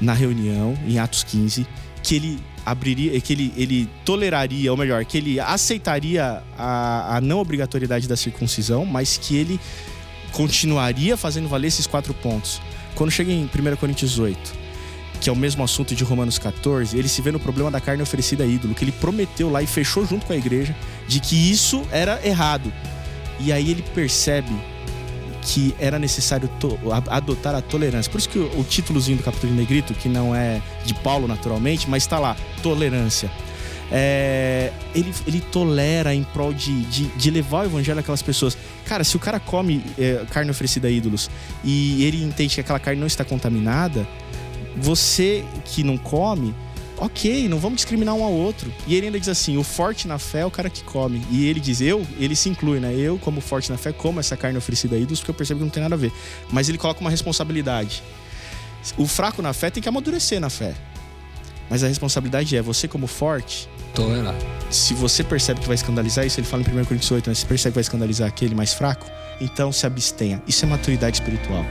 na reunião, em Atos 15, que ele abriria, que ele, ele toleraria, ou melhor, que ele aceitaria a, a não obrigatoriedade da circuncisão, mas que ele continuaria fazendo valer esses quatro pontos. Quando chega em 1 Coríntios 8, que é o mesmo assunto de Romanos 14, ele se vê no problema da carne oferecida a ídolo, que ele prometeu lá e fechou junto com a igreja de que isso era errado. E aí ele percebe que era necessário adotar a tolerância. Por isso que o, o títulozinho do capítulo de Negrito, que não é de Paulo naturalmente, mas está lá, tolerância. É, ele, ele tolera em prol de, de, de, levar o evangelho àquelas pessoas. Cara, se o cara come é, carne oferecida a ídolos e ele entende que aquela carne não está contaminada, você que não come, ok, não vamos discriminar um ao outro. E ele ainda diz assim: o forte na fé é o cara que come. E ele diz: eu, ele se inclui, né? Eu, como forte na fé, como essa carne oferecida a ídolos, porque eu percebo que não tem nada a ver. Mas ele coloca uma responsabilidade. O fraco na fé tem que amadurecer na fé. Mas a responsabilidade é você, como forte, tolerar. Se você percebe que vai escandalizar isso, ele fala em 1 Coríntios 8, né? Se percebe que vai escandalizar aquele mais fraco, então se abstenha. Isso é maturidade espiritual.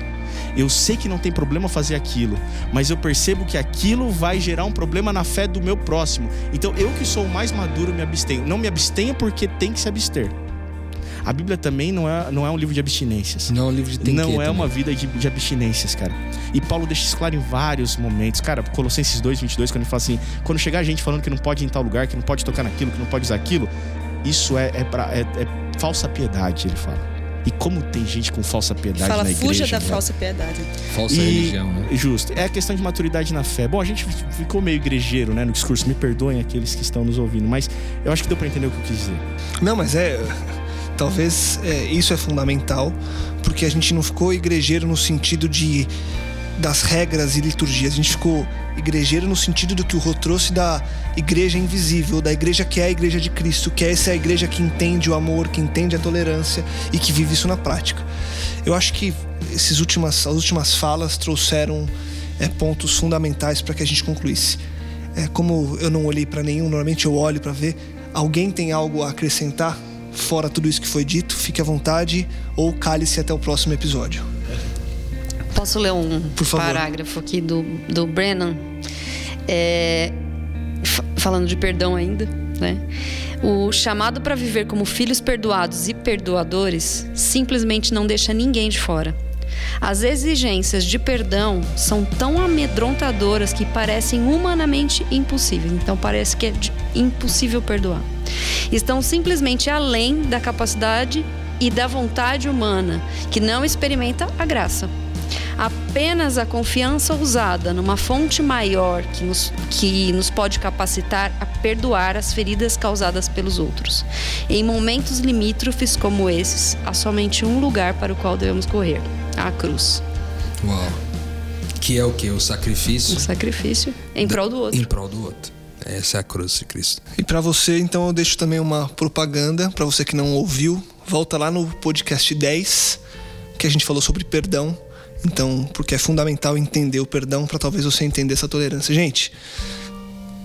Eu sei que não tem problema fazer aquilo, mas eu percebo que aquilo vai gerar um problema na fé do meu próximo. Então eu que sou o mais maduro me abstenho. Não me abstenha porque tem que se abster. A Bíblia também não é, não é um livro de abstinências. Não é um livro de Não é também. uma vida de, de abstinências, cara. E Paulo deixa isso claro em vários momentos. Cara, Colossenses 2, 22, quando ele fala assim: quando chegar gente falando que não pode ir em tal lugar, que não pode tocar naquilo, que não pode usar aquilo, isso é, é, pra, é, é falsa piedade, ele fala. E como tem gente com falsa piedade Fala, na igreja. fuja da né? falsa piedade. Falsa e, religião, né? Justo. É a questão de maturidade na fé. Bom, a gente ficou meio igrejeiro, né, no discurso. Me perdoem aqueles que estão nos ouvindo, mas eu acho que deu para entender o que eu quis dizer. Não, mas é. Talvez é, isso é fundamental, porque a gente não ficou igrejeiro no sentido de das regras e liturgias. A gente ficou igrejeiro no sentido do que o Rô trouxe da igreja invisível, da igreja que é a igreja de Cristo, que é essa a igreja que entende o amor, que entende a tolerância e que vive isso na prática. Eu acho que esses últimas, as últimas falas trouxeram é, pontos fundamentais para que a gente concluísse. É, como eu não olhei para nenhum, normalmente eu olho para ver. Alguém tem algo a acrescentar fora tudo isso que foi dito? Fique à vontade ou cale-se até o próximo episódio. Posso ler um parágrafo aqui do, do Brennan? É, falando de perdão ainda, né? O chamado para viver como filhos perdoados e perdoadores simplesmente não deixa ninguém de fora. As exigências de perdão são tão amedrontadoras que parecem humanamente impossíveis. Então parece que é impossível perdoar. Estão simplesmente além da capacidade e da vontade humana, que não experimenta a graça. Apenas a confiança usada numa fonte maior que nos, que nos pode capacitar a perdoar as feridas causadas pelos outros. Em momentos limítrofes como esses, há somente um lugar para o qual devemos correr: a cruz. Uau! Que é o que? O sacrifício? O sacrifício em prol do outro. Em prol do outro. Essa é a cruz de Cristo. E para você, então, eu deixo também uma propaganda para você que não ouviu. Volta lá no podcast 10, que a gente falou sobre perdão. Então, porque é fundamental entender o perdão para talvez você entender essa tolerância. Gente,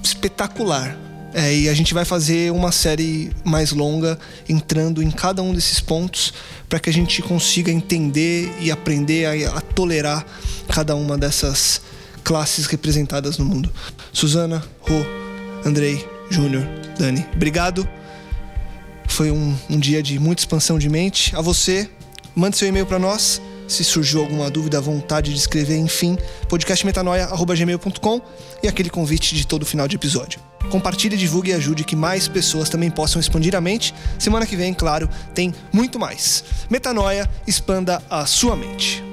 espetacular. É, e a gente vai fazer uma série mais longa, entrando em cada um desses pontos, para que a gente consiga entender e aprender a, a, tolerar cada uma dessas classes representadas no mundo. Suzana, Rô, Andrei, Júnior, Dani, obrigado. Foi um, um dia de muita expansão de mente. A você, mande seu e-mail para nós se surgiu alguma dúvida, vontade de escrever, enfim, podcastmetanoia.gmail.com e aquele convite de todo final de episódio. Compartilhe, divulgue e ajude que mais pessoas também possam expandir a mente. Semana que vem, claro, tem muito mais. Metanoia, expanda a sua mente.